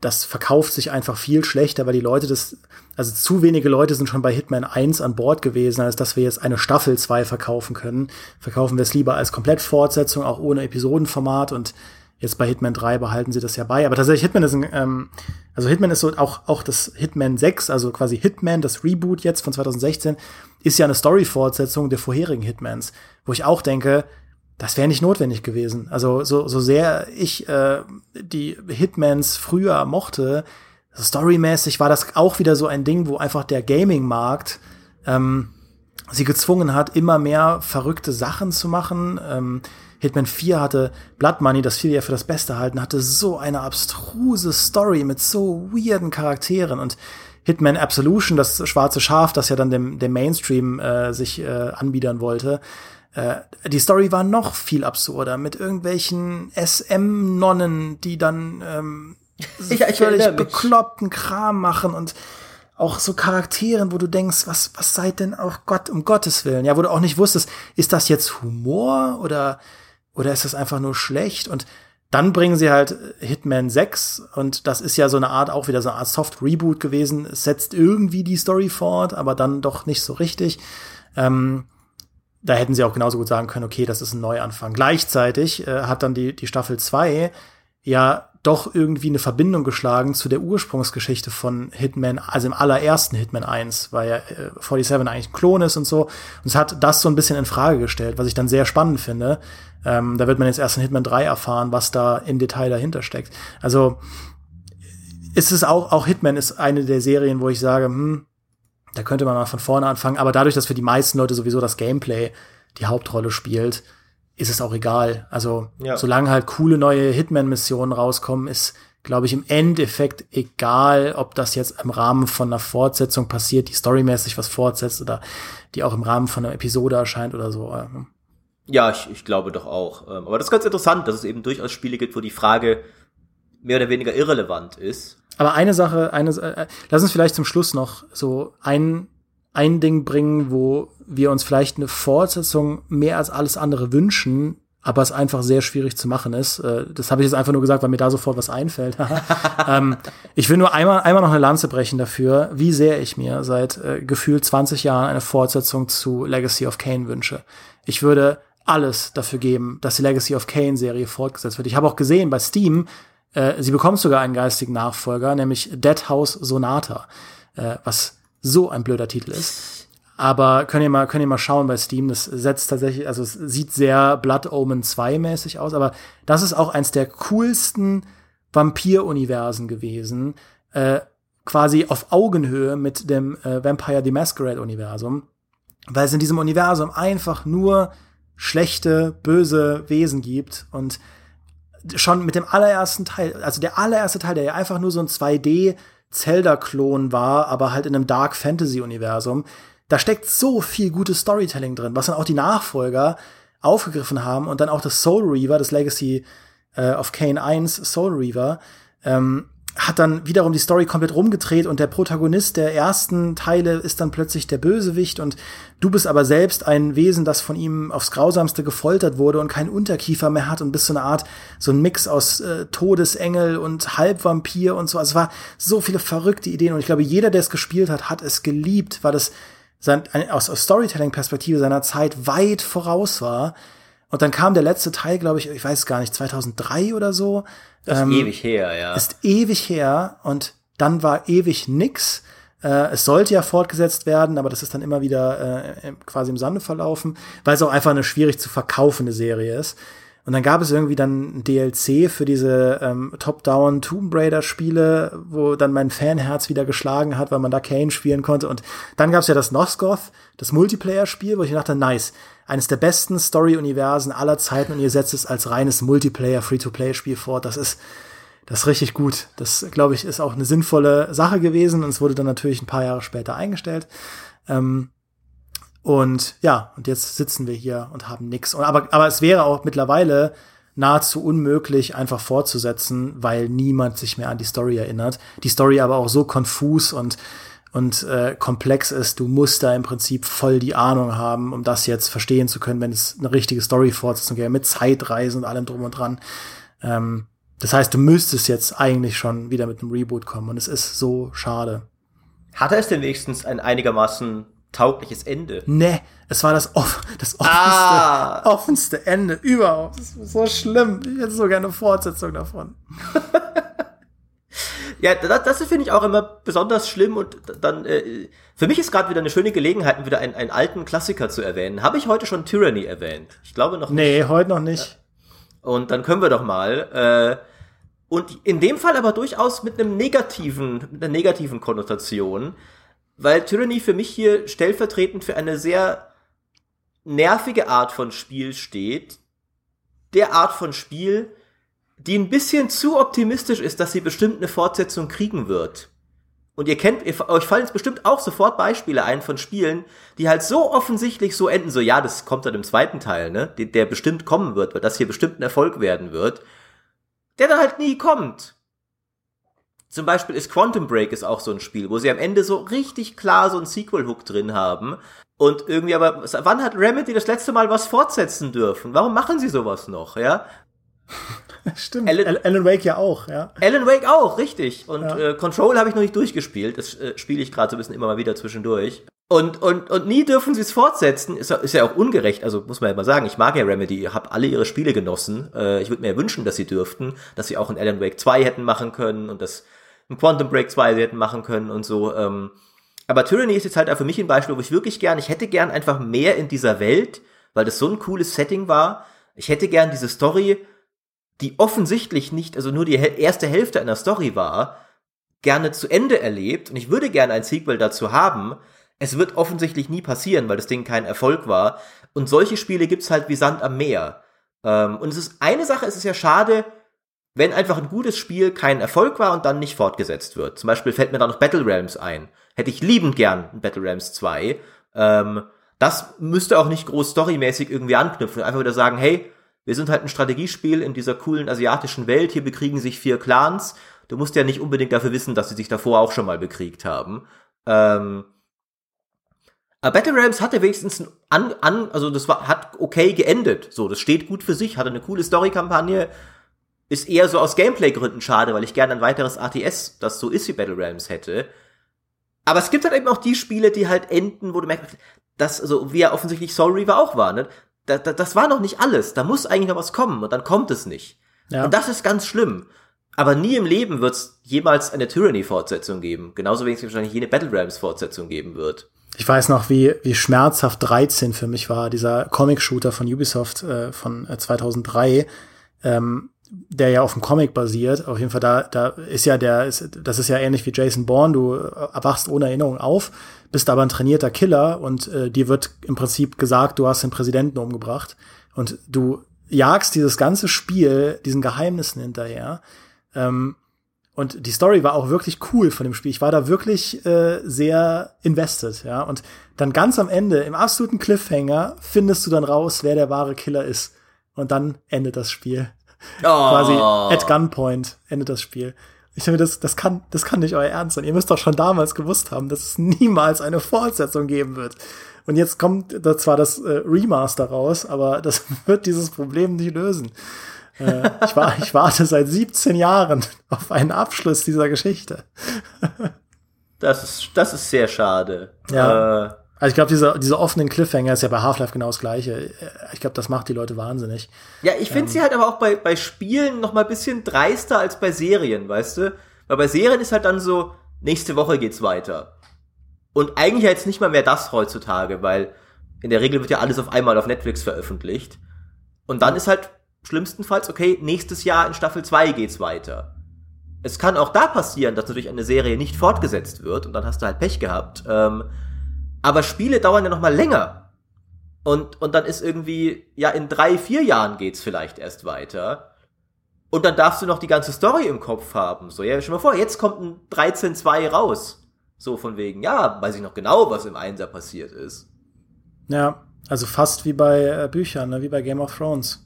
[SPEAKER 2] das verkauft sich einfach viel schlechter, weil die Leute das, also zu wenige Leute sind schon bei Hitman 1 an Bord gewesen, als dass wir jetzt eine Staffel 2 verkaufen können. Verkaufen wir es lieber als Komplettfortsetzung, auch ohne Episodenformat und jetzt bei Hitman 3 behalten sie das ja bei. Aber tatsächlich Hitman ist ein, ähm, also Hitman ist so auch, auch das Hitman 6, also quasi Hitman, das Reboot jetzt von 2016, ist ja eine Story-Fortsetzung der vorherigen Hitmans, wo ich auch denke, das wäre nicht notwendig gewesen. Also so, so sehr ich äh, die Hitmans früher mochte, storymäßig war das auch wieder so ein Ding, wo einfach der Gaming-Markt ähm, sie gezwungen hat, immer mehr verrückte Sachen zu machen. Ähm, Hitman 4 hatte Blood Money, das viele ja für das Beste halten, hatte so eine abstruse Story mit so weirden Charakteren und Hitman Absolution, das schwarze Schaf, das ja dann dem, dem Mainstream äh, sich äh, anbiedern wollte. Äh, die Story war noch viel absurder mit irgendwelchen SM-Nonnen, die dann ähm, ja, völlig bekloppten Kram machen und auch so Charakteren, wo du denkst, was, was seid denn auch Gott, um Gottes Willen? Ja, wo du auch nicht wusstest, ist das jetzt Humor oder, oder ist das einfach nur schlecht? Und dann bringen sie halt Hitman 6 und das ist ja so eine Art, auch wieder so eine Art Soft-Reboot gewesen. Es setzt irgendwie die Story fort, aber dann doch nicht so richtig. Ähm, da hätten sie auch genauso gut sagen können, okay, das ist ein Neuanfang. Gleichzeitig äh, hat dann die, die Staffel 2 ja doch irgendwie eine Verbindung geschlagen zu der Ursprungsgeschichte von Hitman, also im allerersten Hitman 1, weil ja äh, 47 eigentlich ein Klon ist und so. Und es hat das so ein bisschen in Frage gestellt, was ich dann sehr spannend finde. Ähm, da wird man jetzt erst in Hitman 3 erfahren, was da im Detail dahinter steckt. Also ist es auch, auch Hitman ist eine der Serien, wo ich sage, hm, da könnte man mal von vorne anfangen. Aber dadurch, dass für die meisten Leute sowieso das Gameplay die Hauptrolle spielt, ist es auch egal. Also, ja. solange halt coole neue Hitman-Missionen rauskommen, ist, glaube ich, im Endeffekt egal, ob das jetzt im Rahmen von einer Fortsetzung passiert, die storymäßig was fortsetzt oder die auch im Rahmen von einer Episode erscheint oder so.
[SPEAKER 1] Ja, ich, ich glaube doch auch. Ähm, aber das ist ganz interessant, dass es eben durchaus Spiele gibt, wo die Frage mehr oder weniger irrelevant ist.
[SPEAKER 2] Aber eine Sache, eine, äh, lass uns vielleicht zum Schluss noch so ein ein Ding bringen, wo wir uns vielleicht eine Fortsetzung mehr als alles andere wünschen, aber es einfach sehr schwierig zu machen ist. Äh, das habe ich jetzt einfach nur gesagt, weil mir da sofort was einfällt. ähm, ich will nur einmal, einmal noch eine Lanze brechen dafür, wie sehr ich mir seit äh, gefühlt 20 Jahren eine Fortsetzung zu Legacy of Kane wünsche. Ich würde alles dafür geben, dass die Legacy of Kane Serie fortgesetzt wird. Ich habe auch gesehen bei Steam, äh, sie bekommt sogar einen geistigen Nachfolger, nämlich Dead House Sonata, äh, was so ein blöder Titel ist. Aber könnt ihr mal, könnt ihr mal schauen bei Steam. Das setzt tatsächlich, also es sieht sehr Blood Omen 2 mäßig aus, aber das ist auch eins der coolsten Vampir-Universen gewesen. Äh, quasi auf Augenhöhe mit dem äh, Vampire the Masquerade-Universum. Weil es in diesem Universum einfach nur schlechte, böse Wesen gibt und schon mit dem allerersten Teil, also der allererste Teil, der ja einfach nur so ein 2D Zelda-Klon war, aber halt in einem Dark Fantasy-Universum. Da steckt so viel gutes Storytelling drin, was dann auch die Nachfolger aufgegriffen haben und dann auch das Soul Reaver, das Legacy äh, of Kane 1 Soul Reaver, ähm, hat dann wiederum die Story komplett rumgedreht und der Protagonist der ersten Teile ist dann plötzlich der Bösewicht und du bist aber selbst ein Wesen, das von ihm aufs Grausamste gefoltert wurde und keinen Unterkiefer mehr hat und bist so eine Art, so ein Mix aus äh, Todesengel und Halbvampir und so. Also es war so viele verrückte Ideen und ich glaube, jeder, der es gespielt hat, hat es geliebt, weil es sein, aus, aus Storytelling-Perspektive seiner Zeit weit voraus war. Und dann kam der letzte Teil, glaube ich, ich weiß gar nicht, 2003 oder so.
[SPEAKER 1] Das ist ähm, ewig her, ja.
[SPEAKER 2] Ist ewig her und dann war ewig nix. Äh, es sollte ja fortgesetzt werden, aber das ist dann immer wieder äh, quasi im Sande verlaufen, weil es auch einfach eine schwierig zu verkaufende Serie ist. Und dann gab es irgendwie dann ein DLC für diese ähm, Top-Down Tomb Raider Spiele, wo dann mein Fanherz wieder geschlagen hat, weil man da Kane spielen konnte. Und dann gab es ja das Nosgoth, das Multiplayer-Spiel, wo ich dachte, nice, eines der besten Story-Universen aller Zeiten und ihr setzt es als reines Multiplayer Free-to-Play-Spiel fort. Das ist das ist richtig gut. Das, glaube ich, ist auch eine sinnvolle Sache gewesen und es wurde dann natürlich ein paar Jahre später eingestellt. Ähm, und ja, und jetzt sitzen wir hier und haben nichts. Aber, aber es wäre auch mittlerweile nahezu unmöglich, einfach fortzusetzen, weil niemand sich mehr an die Story erinnert. Die Story aber auch so konfus und und äh, komplex ist, du musst da im Prinzip voll die Ahnung haben, um das jetzt verstehen zu können, wenn es eine richtige Story-Fortsetzung gäbe, mit Zeitreisen und allem drum und dran. Ähm, das heißt, du müsstest jetzt eigentlich schon wieder mit einem Reboot kommen und es ist so schade.
[SPEAKER 1] Hat er es denn wenigstens ein einigermaßen taugliches Ende.
[SPEAKER 2] Nee, es war das, off das offenste, ah. offenste Ende überhaupt. Das ist so schlimm. Ich hätte so gerne eine Fortsetzung davon.
[SPEAKER 1] ja, das, das finde ich auch immer besonders schlimm und dann, äh, für mich ist gerade wieder eine schöne Gelegenheit, wieder einen, einen alten Klassiker zu erwähnen. Habe ich heute schon Tyranny erwähnt? Ich glaube noch
[SPEAKER 2] nicht. Nee, heute noch nicht.
[SPEAKER 1] Und dann können wir doch mal, äh, und in dem Fall aber durchaus mit einem negativen, mit einer negativen Konnotation weil Tyranny für mich hier stellvertretend für eine sehr nervige Art von Spiel steht. Der Art von Spiel, die ein bisschen zu optimistisch ist, dass sie bestimmt eine Fortsetzung kriegen wird. Und ihr kennt, ihr, euch fallen jetzt bestimmt auch sofort Beispiele ein von Spielen, die halt so offensichtlich so enden, so ja, das kommt dann im zweiten Teil, ne, der, der bestimmt kommen wird, weil das hier bestimmt ein Erfolg werden wird, der dann halt nie kommt. Zum Beispiel ist Quantum Break ist auch so ein Spiel, wo sie am Ende so richtig klar so ein Sequel-Hook drin haben. Und irgendwie aber, wann hat Remedy das letzte Mal was fortsetzen dürfen? Warum machen sie sowas noch, ja?
[SPEAKER 2] Stimmt. Alan, Alan, Wake ja auch, ja.
[SPEAKER 1] Alan Wake auch, richtig. Und ja. äh, Control habe ich noch nicht durchgespielt. Das äh, spiele ich gerade so ein bisschen immer mal wieder zwischendurch. Und, und, und nie dürfen sie es fortsetzen. Ist, ist ja auch ungerecht. Also muss man ja mal sagen, ich mag ja Remedy, habe alle ihre Spiele genossen. Äh, ich würde mir ja wünschen, dass sie dürften, dass sie auch ein Alan Wake 2 hätten machen können und dass ein Quantum Break 2 sie hätten machen können und so. Ähm. Aber Tyranny ist jetzt halt auch für mich ein Beispiel, wo ich wirklich gern, ich hätte gern einfach mehr in dieser Welt, weil das so ein cooles Setting war. Ich hätte gern diese Story die offensichtlich nicht, also nur die erste Hälfte einer Story war, gerne zu Ende erlebt und ich würde gerne ein Sequel dazu haben. Es wird offensichtlich nie passieren, weil das Ding kein Erfolg war. Und solche Spiele gibt's halt wie Sand am Meer. Ähm, und es ist eine Sache, es ist ja schade, wenn einfach ein gutes Spiel kein Erfolg war und dann nicht fortgesetzt wird. Zum Beispiel fällt mir da noch Battle Realms ein. Hätte ich liebend gern ein Battle Realms 2. Ähm, das müsste auch nicht groß storymäßig irgendwie anknüpfen. Einfach wieder sagen, hey, wir sind halt ein Strategiespiel in dieser coolen asiatischen Welt. Hier bekriegen sich vier Clans. Du musst ja nicht unbedingt dafür wissen, dass sie sich davor auch schon mal bekriegt haben. Ähm, aber Battle Realms hatte wenigstens an, an, also das war, hat okay geendet. So, das steht gut für sich, hatte eine coole Story-Kampagne. Ist eher so aus Gameplay-Gründen schade, weil ich gerne ein weiteres ATS, das so ist wie Battle Realms hätte. Aber es gibt halt eben auch die Spiele, die halt enden, wo du merkst, dass, also wie ja offensichtlich Soul Reaver auch war, ne? Da, da, das war noch nicht alles. Da muss eigentlich noch was kommen und dann kommt es nicht. Ja. Und das ist ganz schlimm. Aber nie im Leben wird es jemals eine Tyranny-Fortsetzung geben. Genauso wenig es wahrscheinlich jene Battle Rams-Fortsetzung geben wird.
[SPEAKER 2] Ich weiß noch, wie, wie schmerzhaft 13 für mich war, dieser Comic-Shooter von Ubisoft äh, von äh, 2003, ähm, der ja auf dem Comic basiert. Auf jeden Fall, da, da ist ja der, ist, das ist ja ähnlich wie Jason Bourne, du erwachst ohne Erinnerung auf bist aber ein trainierter Killer und äh, dir wird im Prinzip gesagt, du hast den Präsidenten umgebracht und du jagst dieses ganze Spiel diesen Geheimnissen hinterher. Ähm, und die Story war auch wirklich cool von dem Spiel. Ich war da wirklich äh, sehr invested, ja. Und dann ganz am Ende, im absoluten Cliffhanger, findest du dann raus, wer der wahre Killer ist. Und dann endet das Spiel. Oh. Quasi at Gunpoint endet das Spiel. Ich denke, das, das, kann, das kann nicht euer Ernst sein. Ihr müsst doch schon damals gewusst haben, dass es niemals eine Fortsetzung geben wird. Und jetzt kommt da zwar das äh, Remaster raus, aber das wird dieses Problem nicht lösen. Äh, ich, war, ich warte seit 17 Jahren auf einen Abschluss dieser Geschichte.
[SPEAKER 1] das, ist, das ist sehr schade.
[SPEAKER 2] Ja. Äh, also ich glaube, diese, diese offenen Cliffhanger ist ja bei Half-Life genau das gleiche. Ich glaube, das macht die Leute wahnsinnig.
[SPEAKER 1] Ja, ich finde ähm, sie halt aber auch bei, bei Spielen noch mal ein bisschen dreister als bei Serien, weißt du? Weil bei Serien ist halt dann so, nächste Woche geht's weiter. Und eigentlich jetzt nicht mal mehr das heutzutage, weil in der Regel wird ja alles auf einmal auf Netflix veröffentlicht. Und dann ist halt schlimmstenfalls, okay, nächstes Jahr in Staffel 2 geht's weiter. Es kann auch da passieren, dass natürlich eine Serie nicht fortgesetzt wird und dann hast du halt Pech gehabt. Ähm, aber Spiele dauern ja noch mal länger. Und, und dann ist irgendwie, ja, in drei, vier Jahren geht's vielleicht erst weiter. Und dann darfst du noch die ganze Story im Kopf haben. So, ja, schon mal vor, jetzt kommt ein 13.2 raus. So von wegen, ja, weiß ich noch genau, was im Einser passiert ist.
[SPEAKER 2] Ja, also fast wie bei äh, Büchern, ne? wie bei Game of Thrones.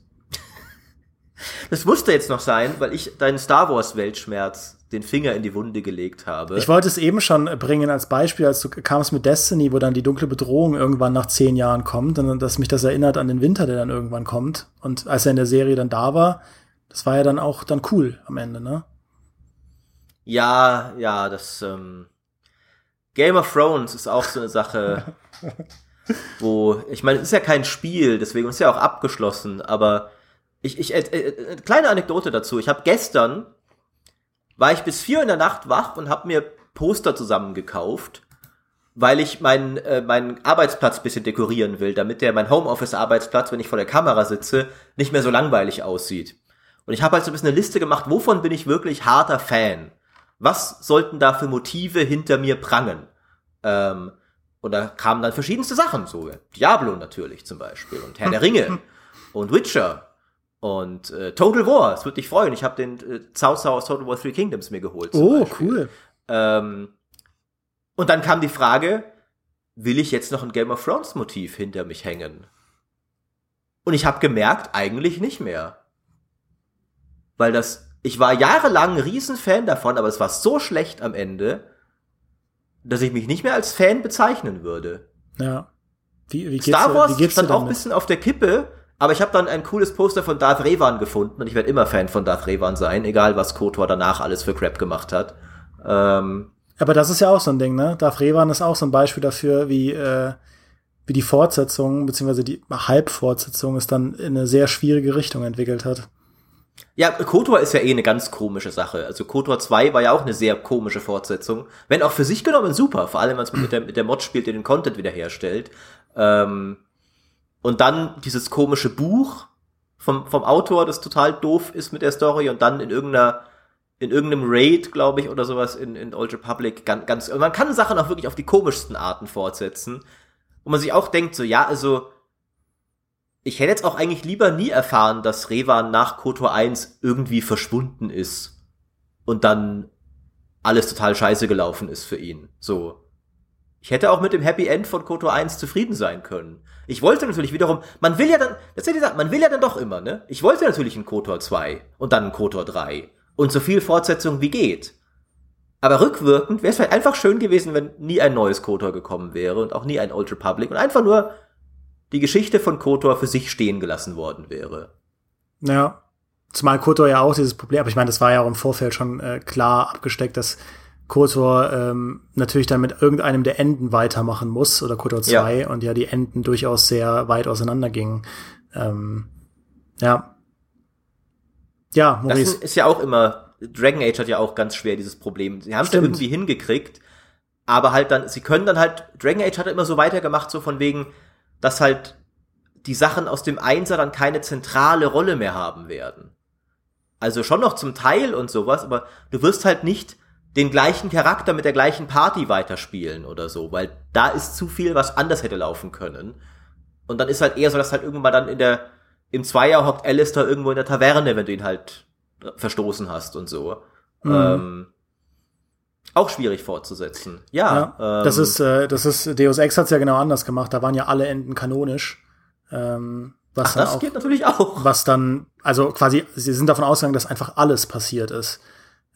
[SPEAKER 1] Das musste jetzt noch sein, weil ich deinen Star Wars Weltschmerz den Finger in die Wunde gelegt habe.
[SPEAKER 2] Ich wollte es eben schon bringen als Beispiel, als du kamst mit Destiny, wo dann die dunkle Bedrohung irgendwann nach zehn Jahren kommt, und dass mich das erinnert an den Winter, der dann irgendwann kommt. Und als er in der Serie dann da war, das war ja dann auch dann cool am Ende, ne?
[SPEAKER 1] Ja, ja, das ähm, Game of Thrones ist auch so eine Sache, wo ich meine, es ist ja kein Spiel, deswegen ist ja auch abgeschlossen, aber ich, ich äh, äh, kleine Anekdote dazu. Ich habe gestern war ich bis vier in der Nacht wach und habe mir Poster zusammengekauft, weil ich meinen äh, meinen Arbeitsplatz bisschen dekorieren will, damit der mein Homeoffice Arbeitsplatz, wenn ich vor der Kamera sitze, nicht mehr so langweilig aussieht. Und ich habe halt so ein bisschen eine Liste gemacht, wovon bin ich wirklich harter Fan? Was sollten da für Motive hinter mir prangen? Ähm, und da kamen dann verschiedenste Sachen, so Diablo natürlich zum Beispiel und Herr der Ringe und Witcher und äh, Total War, es wird dich freuen. Ich habe den äh, Cao Cao aus Total War Three Kingdoms mir geholt.
[SPEAKER 2] Oh, Beispiel. cool.
[SPEAKER 1] Ähm, Und dann kam die Frage, will ich jetzt noch ein Game of Thrones Motiv hinter mich hängen? Und ich habe gemerkt, eigentlich nicht mehr. Weil das, ich war jahrelang ein Riesenfan davon, aber es war so schlecht am Ende, dass ich mich nicht mehr als Fan bezeichnen würde.
[SPEAKER 2] Ja.
[SPEAKER 1] Wie, wie Star Wars wie stand auch ein bisschen auf der Kippe, aber ich habe dann ein cooles Poster von Darth Revan gefunden und ich werde immer Fan von Darth Revan sein, egal was KOTOR danach alles für Crap gemacht hat. Ähm,
[SPEAKER 2] aber das ist ja auch so ein Ding, ne? Darth Revan ist auch so ein Beispiel dafür, wie, äh, wie die Fortsetzung, beziehungsweise die Halbfortsetzung es dann in eine sehr schwierige Richtung entwickelt hat.
[SPEAKER 1] Ja, KOTOR ist ja eh eine ganz komische Sache. Also KOTOR 2 war ja auch eine sehr komische Fortsetzung. Wenn auch für sich genommen super, vor allem wenn man es mit der, mit der Mod spielt, die den Content wiederherstellt. Ähm, und dann dieses komische Buch vom, vom Autor, das total doof ist mit der Story und dann in irgendeiner in irgendeinem Raid, glaube ich, oder sowas in, in Old Republic ganz, ganz, man kann Sachen auch wirklich auf die komischsten Arten fortsetzen. Wo man sich auch denkt, so, ja, also, ich hätte jetzt auch eigentlich lieber nie erfahren, dass Revan nach Kotor 1 irgendwie verschwunden ist und dann alles total scheiße gelaufen ist für ihn. So. Ich hätte auch mit dem Happy End von Kotor 1 zufrieden sein können. Ich wollte natürlich wiederum, man will ja dann, das ist ja die man will ja dann doch immer, ne? Ich wollte natürlich ein Kotor 2 und dann ein Kotor 3 und so viel Fortsetzung wie geht. Aber rückwirkend wäre es vielleicht einfach schön gewesen, wenn nie ein neues KOTOR gekommen wäre und auch nie ein Old Republic und einfach nur die Geschichte von KOTOR für sich stehen gelassen worden wäre.
[SPEAKER 2] Ja, zumal KOTOR ja auch dieses Problem, aber ich meine, das war ja auch im Vorfeld schon äh, klar abgesteckt, dass KOTOR ähm, natürlich dann mit irgendeinem der Enden weitermachen muss oder KOTOR 2 ja. und ja die Enden durchaus sehr weit auseinandergingen. Ähm, ja,
[SPEAKER 1] ja, Maurice. Das ist ja auch immer, Dragon Age hat ja auch ganz schwer dieses Problem. Sie haben es ja irgendwie hingekriegt, aber halt dann, sie können dann halt, Dragon Age hat immer so weitergemacht, so von wegen, dass halt die Sachen aus dem Einser dann keine zentrale Rolle mehr haben werden. Also schon noch zum Teil und sowas, aber du wirst halt nicht den gleichen Charakter mit der gleichen Party weiterspielen oder so, weil da ist zu viel, was anders hätte laufen können. Und dann ist halt eher so, dass halt irgendwann dann in der, im Zweier hockt Alistair irgendwo in der Taverne, wenn du ihn halt verstoßen hast und so. Mhm. Ähm, auch schwierig fortzusetzen. Ja.
[SPEAKER 2] ja ähm, das ist, äh, das ist, Deus Ex hat's ja genau anders gemacht. Da waren ja alle Enden kanonisch. Ähm, was
[SPEAKER 1] Ach, das auch, geht natürlich auch.
[SPEAKER 2] Was dann, also quasi, sie sind davon ausgegangen, dass einfach alles passiert ist.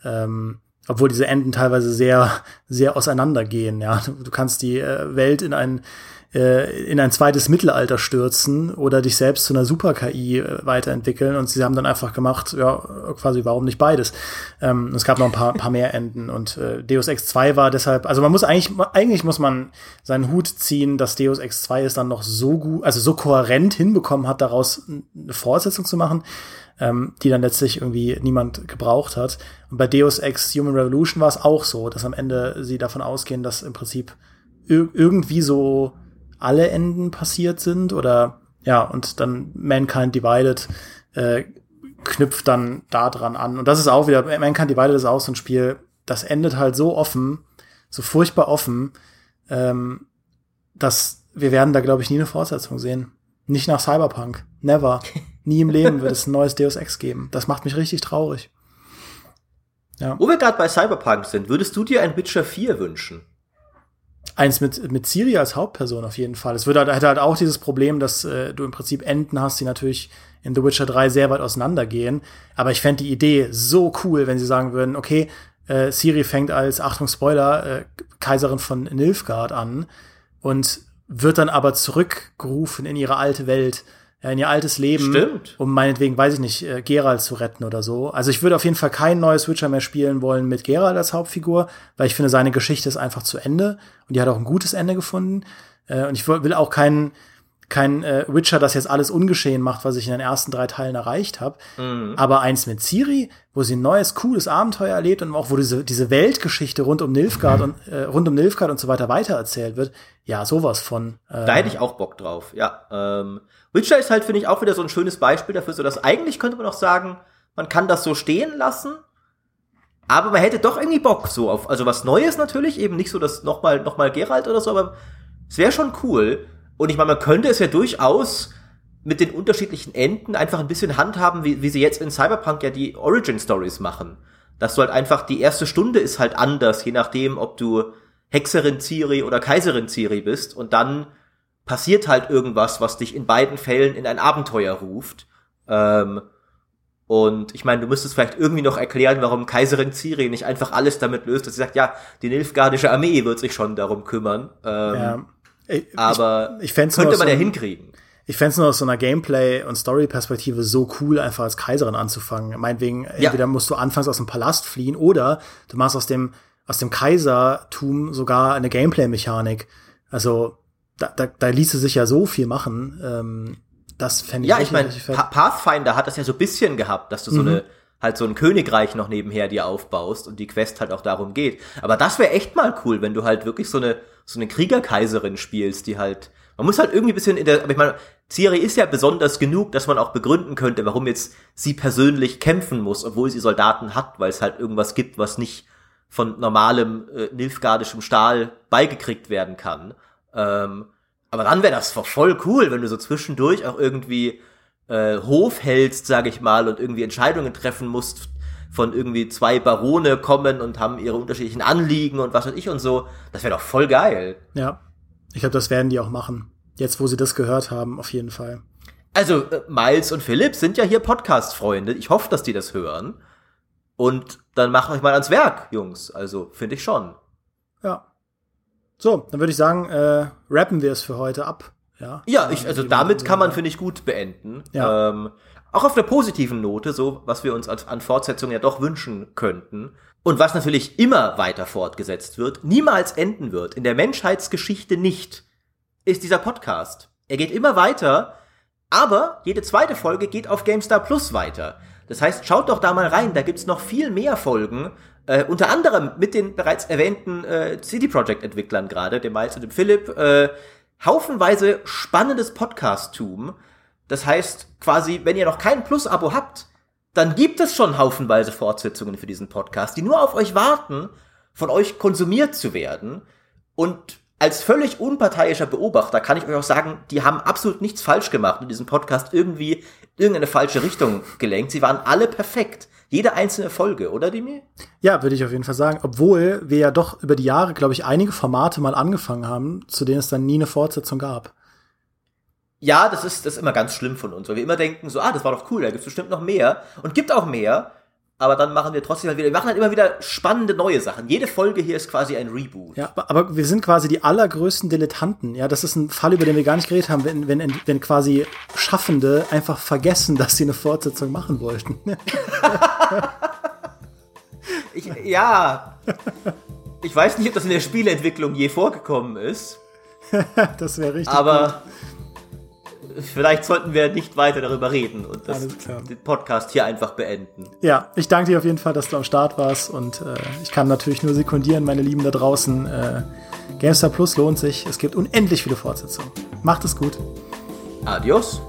[SPEAKER 2] Ähm, obwohl diese Enden teilweise sehr, sehr auseinandergehen. Ja, du kannst die äh, Welt in ein äh, in ein zweites Mittelalter stürzen oder dich selbst zu einer Super-KI äh, weiterentwickeln. Und sie haben dann einfach gemacht, ja, quasi, warum nicht beides? Ähm, es gab noch ein paar, paar mehr Enden. Und äh, Deus Ex 2 war deshalb, also man muss eigentlich, eigentlich muss man seinen Hut ziehen, dass Deus Ex 2 es dann noch so gut, also so kohärent hinbekommen hat, daraus eine Fortsetzung zu machen. Ähm, die dann letztlich irgendwie niemand gebraucht hat. Und bei Deus Ex Human Revolution war es auch so, dass am Ende sie davon ausgehen, dass im Prinzip irgendwie so alle Enden passiert sind oder ja, und dann Mankind Divided äh, knüpft dann da dran an. Und das ist auch wieder, Mankind Divided ist auch so ein Spiel, das endet halt so offen, so furchtbar offen, ähm, dass wir werden da, glaube ich, nie eine Fortsetzung sehen. Nicht nach Cyberpunk. Never. Nie im Leben wird es ein neues Deus Ex geben. Das macht mich richtig traurig.
[SPEAKER 1] Ja. Wo wir gerade bei Cyberpunk sind, würdest du dir ein Witcher 4 wünschen?
[SPEAKER 2] Eins mit, mit Siri als Hauptperson auf jeden Fall. Es würde halt, hätte halt auch dieses Problem, dass äh, du im Prinzip Enden hast, die natürlich in The Witcher 3 sehr weit auseinandergehen. Aber ich fände die Idee so cool, wenn sie sagen würden, okay, äh, Siri fängt als, Achtung Spoiler, äh, Kaiserin von Nilfgaard an und wird dann aber zurückgerufen in ihre alte Welt in ihr altes Leben,
[SPEAKER 1] Stimmt.
[SPEAKER 2] um meinetwegen, weiß ich nicht, äh, Geralt zu retten oder so. Also ich würde auf jeden Fall kein neues Witcher mehr spielen wollen mit Geralt als Hauptfigur, weil ich finde, seine Geschichte ist einfach zu Ende und die hat auch ein gutes Ende gefunden. Äh, und ich will auch keinen kein äh, Witcher, das jetzt alles ungeschehen macht, was ich in den ersten drei Teilen erreicht habe. Mhm. Aber eins mit Ciri, wo sie ein neues, cooles Abenteuer erlebt und auch wo diese, diese Weltgeschichte rund um Nilfgaard und äh, rund um Nilfgaard und so weiter weitererzählt wird. Ja, sowas von.
[SPEAKER 1] Äh, da hätte ich auch Bock drauf, ja. Ähm, Witcher ist halt, finde ich, auch wieder so ein schönes Beispiel dafür, so dass eigentlich könnte man auch sagen, man kann das so stehen lassen, aber man hätte doch irgendwie Bock so auf, also was Neues natürlich, eben nicht so das nochmal, nochmal Geralt oder so, aber es wäre schon cool. Und ich meine, man könnte es ja durchaus mit den unterschiedlichen Enden einfach ein bisschen handhaben, wie, wie sie jetzt in Cyberpunk ja die Origin Stories machen. Dass du halt einfach, die erste Stunde ist halt anders, je nachdem, ob du Hexerin Ciri oder Kaiserin Ciri bist und dann passiert halt irgendwas, was dich in beiden Fällen in ein Abenteuer ruft. Ähm, und ich meine, du müsstest vielleicht irgendwie noch erklären, warum Kaiserin Ciri nicht einfach alles damit löst, dass sie sagt, ja, die Nilfgaardische Armee wird sich schon darum kümmern. Ähm, ja. Ich, aber ich, ich könnte man so ja hinkriegen.
[SPEAKER 2] Ich fände es nur aus so einer Gameplay- und Story-Perspektive so cool, einfach als Kaiserin anzufangen. Meinetwegen, ja. entweder musst du anfangs aus dem Palast fliehen oder du machst aus dem, aus dem Kaisertum sogar eine Gameplay-Mechanik. Also, da, da, da ließe sich ja so viel machen. Ähm, das fände ich
[SPEAKER 1] Ja, ich meine, Pathfinder hat das ja so ein bisschen gehabt, dass du so mhm. eine halt so ein Königreich noch nebenher dir aufbaust und die Quest halt auch darum geht. Aber das wäre echt mal cool, wenn du halt wirklich so eine so eine Kriegerkaiserin spielst, die halt man muss halt irgendwie ein bisschen in der aber ich meine, Ciri ist ja besonders genug, dass man auch begründen könnte, warum jetzt sie persönlich kämpfen muss, obwohl sie Soldaten hat, weil es halt irgendwas gibt, was nicht von normalem äh, nilfgaardischem Stahl beigekriegt werden kann. Ähm, aber dann wäre das voll cool, wenn du so zwischendurch auch irgendwie äh, Hof hältst, sag ich mal, und irgendwie Entscheidungen treffen musst, von irgendwie zwei Barone kommen und haben ihre unterschiedlichen Anliegen und was weiß ich und so. Das wäre doch voll geil.
[SPEAKER 2] Ja. Ich glaube, das werden die auch machen. Jetzt, wo sie das gehört haben, auf jeden Fall.
[SPEAKER 1] Also, äh, Miles und Philipp sind ja hier Podcast-Freunde. Ich hoffe, dass die das hören. Und dann macht euch mal ans Werk, Jungs. Also, finde ich schon.
[SPEAKER 2] Ja. So, dann würde ich sagen, äh, rappen wir es für heute ab. Ja,
[SPEAKER 1] ja ich, also damit kann man, finde ich, gut beenden. Ja. Ähm, auch auf der positiven Note, so was wir uns als, an Fortsetzung ja doch wünschen könnten. Und was natürlich immer weiter fortgesetzt wird, niemals enden wird, in der Menschheitsgeschichte nicht, ist dieser Podcast. Er geht immer weiter, aber jede zweite Folge geht auf GameStar Plus weiter. Das heißt, schaut doch da mal rein, da gibt's noch viel mehr Folgen, äh, unter anderem mit den bereits erwähnten äh, CD Projekt Entwicklern gerade, dem Miles und dem Philipp, äh, haufenweise spannendes Podcast-Tum. Das heißt, quasi, wenn ihr noch kein Plus-Abo habt, dann gibt es schon haufenweise Fortsetzungen für diesen Podcast, die nur auf euch warten, von euch konsumiert zu werden. Und als völlig unparteiischer Beobachter kann ich euch auch sagen, die haben absolut nichts falsch gemacht und diesen Podcast irgendwie irgendeine falsche Richtung gelenkt. Sie waren alle perfekt. Jede einzelne Folge, oder Demi?
[SPEAKER 2] Ja, würde ich auf jeden Fall sagen. Obwohl wir ja doch über die Jahre, glaube ich, einige Formate mal angefangen haben, zu denen es dann nie eine Fortsetzung gab.
[SPEAKER 1] Ja, das ist, das ist immer ganz schlimm von uns, weil wir immer denken, so, ah, das war doch cool, da gibt's bestimmt noch mehr. Und gibt auch mehr aber dann machen wir trotzdem halt wieder, wir machen halt immer wieder spannende neue Sachen. Jede Folge hier ist quasi ein Reboot.
[SPEAKER 2] Ja, aber wir sind quasi die allergrößten Dilettanten. Ja, das ist ein Fall, über den wir gar nicht geredet haben, wenn, wenn, wenn quasi Schaffende einfach vergessen, dass sie eine Fortsetzung machen wollten.
[SPEAKER 1] ich, ja. Ich weiß nicht, ob das in der Spieleentwicklung je vorgekommen ist.
[SPEAKER 2] das wäre richtig.
[SPEAKER 1] Aber gut vielleicht sollten wir nicht weiter darüber reden und das, den Podcast hier einfach beenden.
[SPEAKER 2] Ja, ich danke dir auf jeden Fall, dass du am Start warst und äh, ich kann natürlich nur sekundieren, meine Lieben da draußen. Äh, GameStar Plus lohnt sich. Es gibt unendlich viele Fortsetzungen. Macht es gut.
[SPEAKER 1] Adios.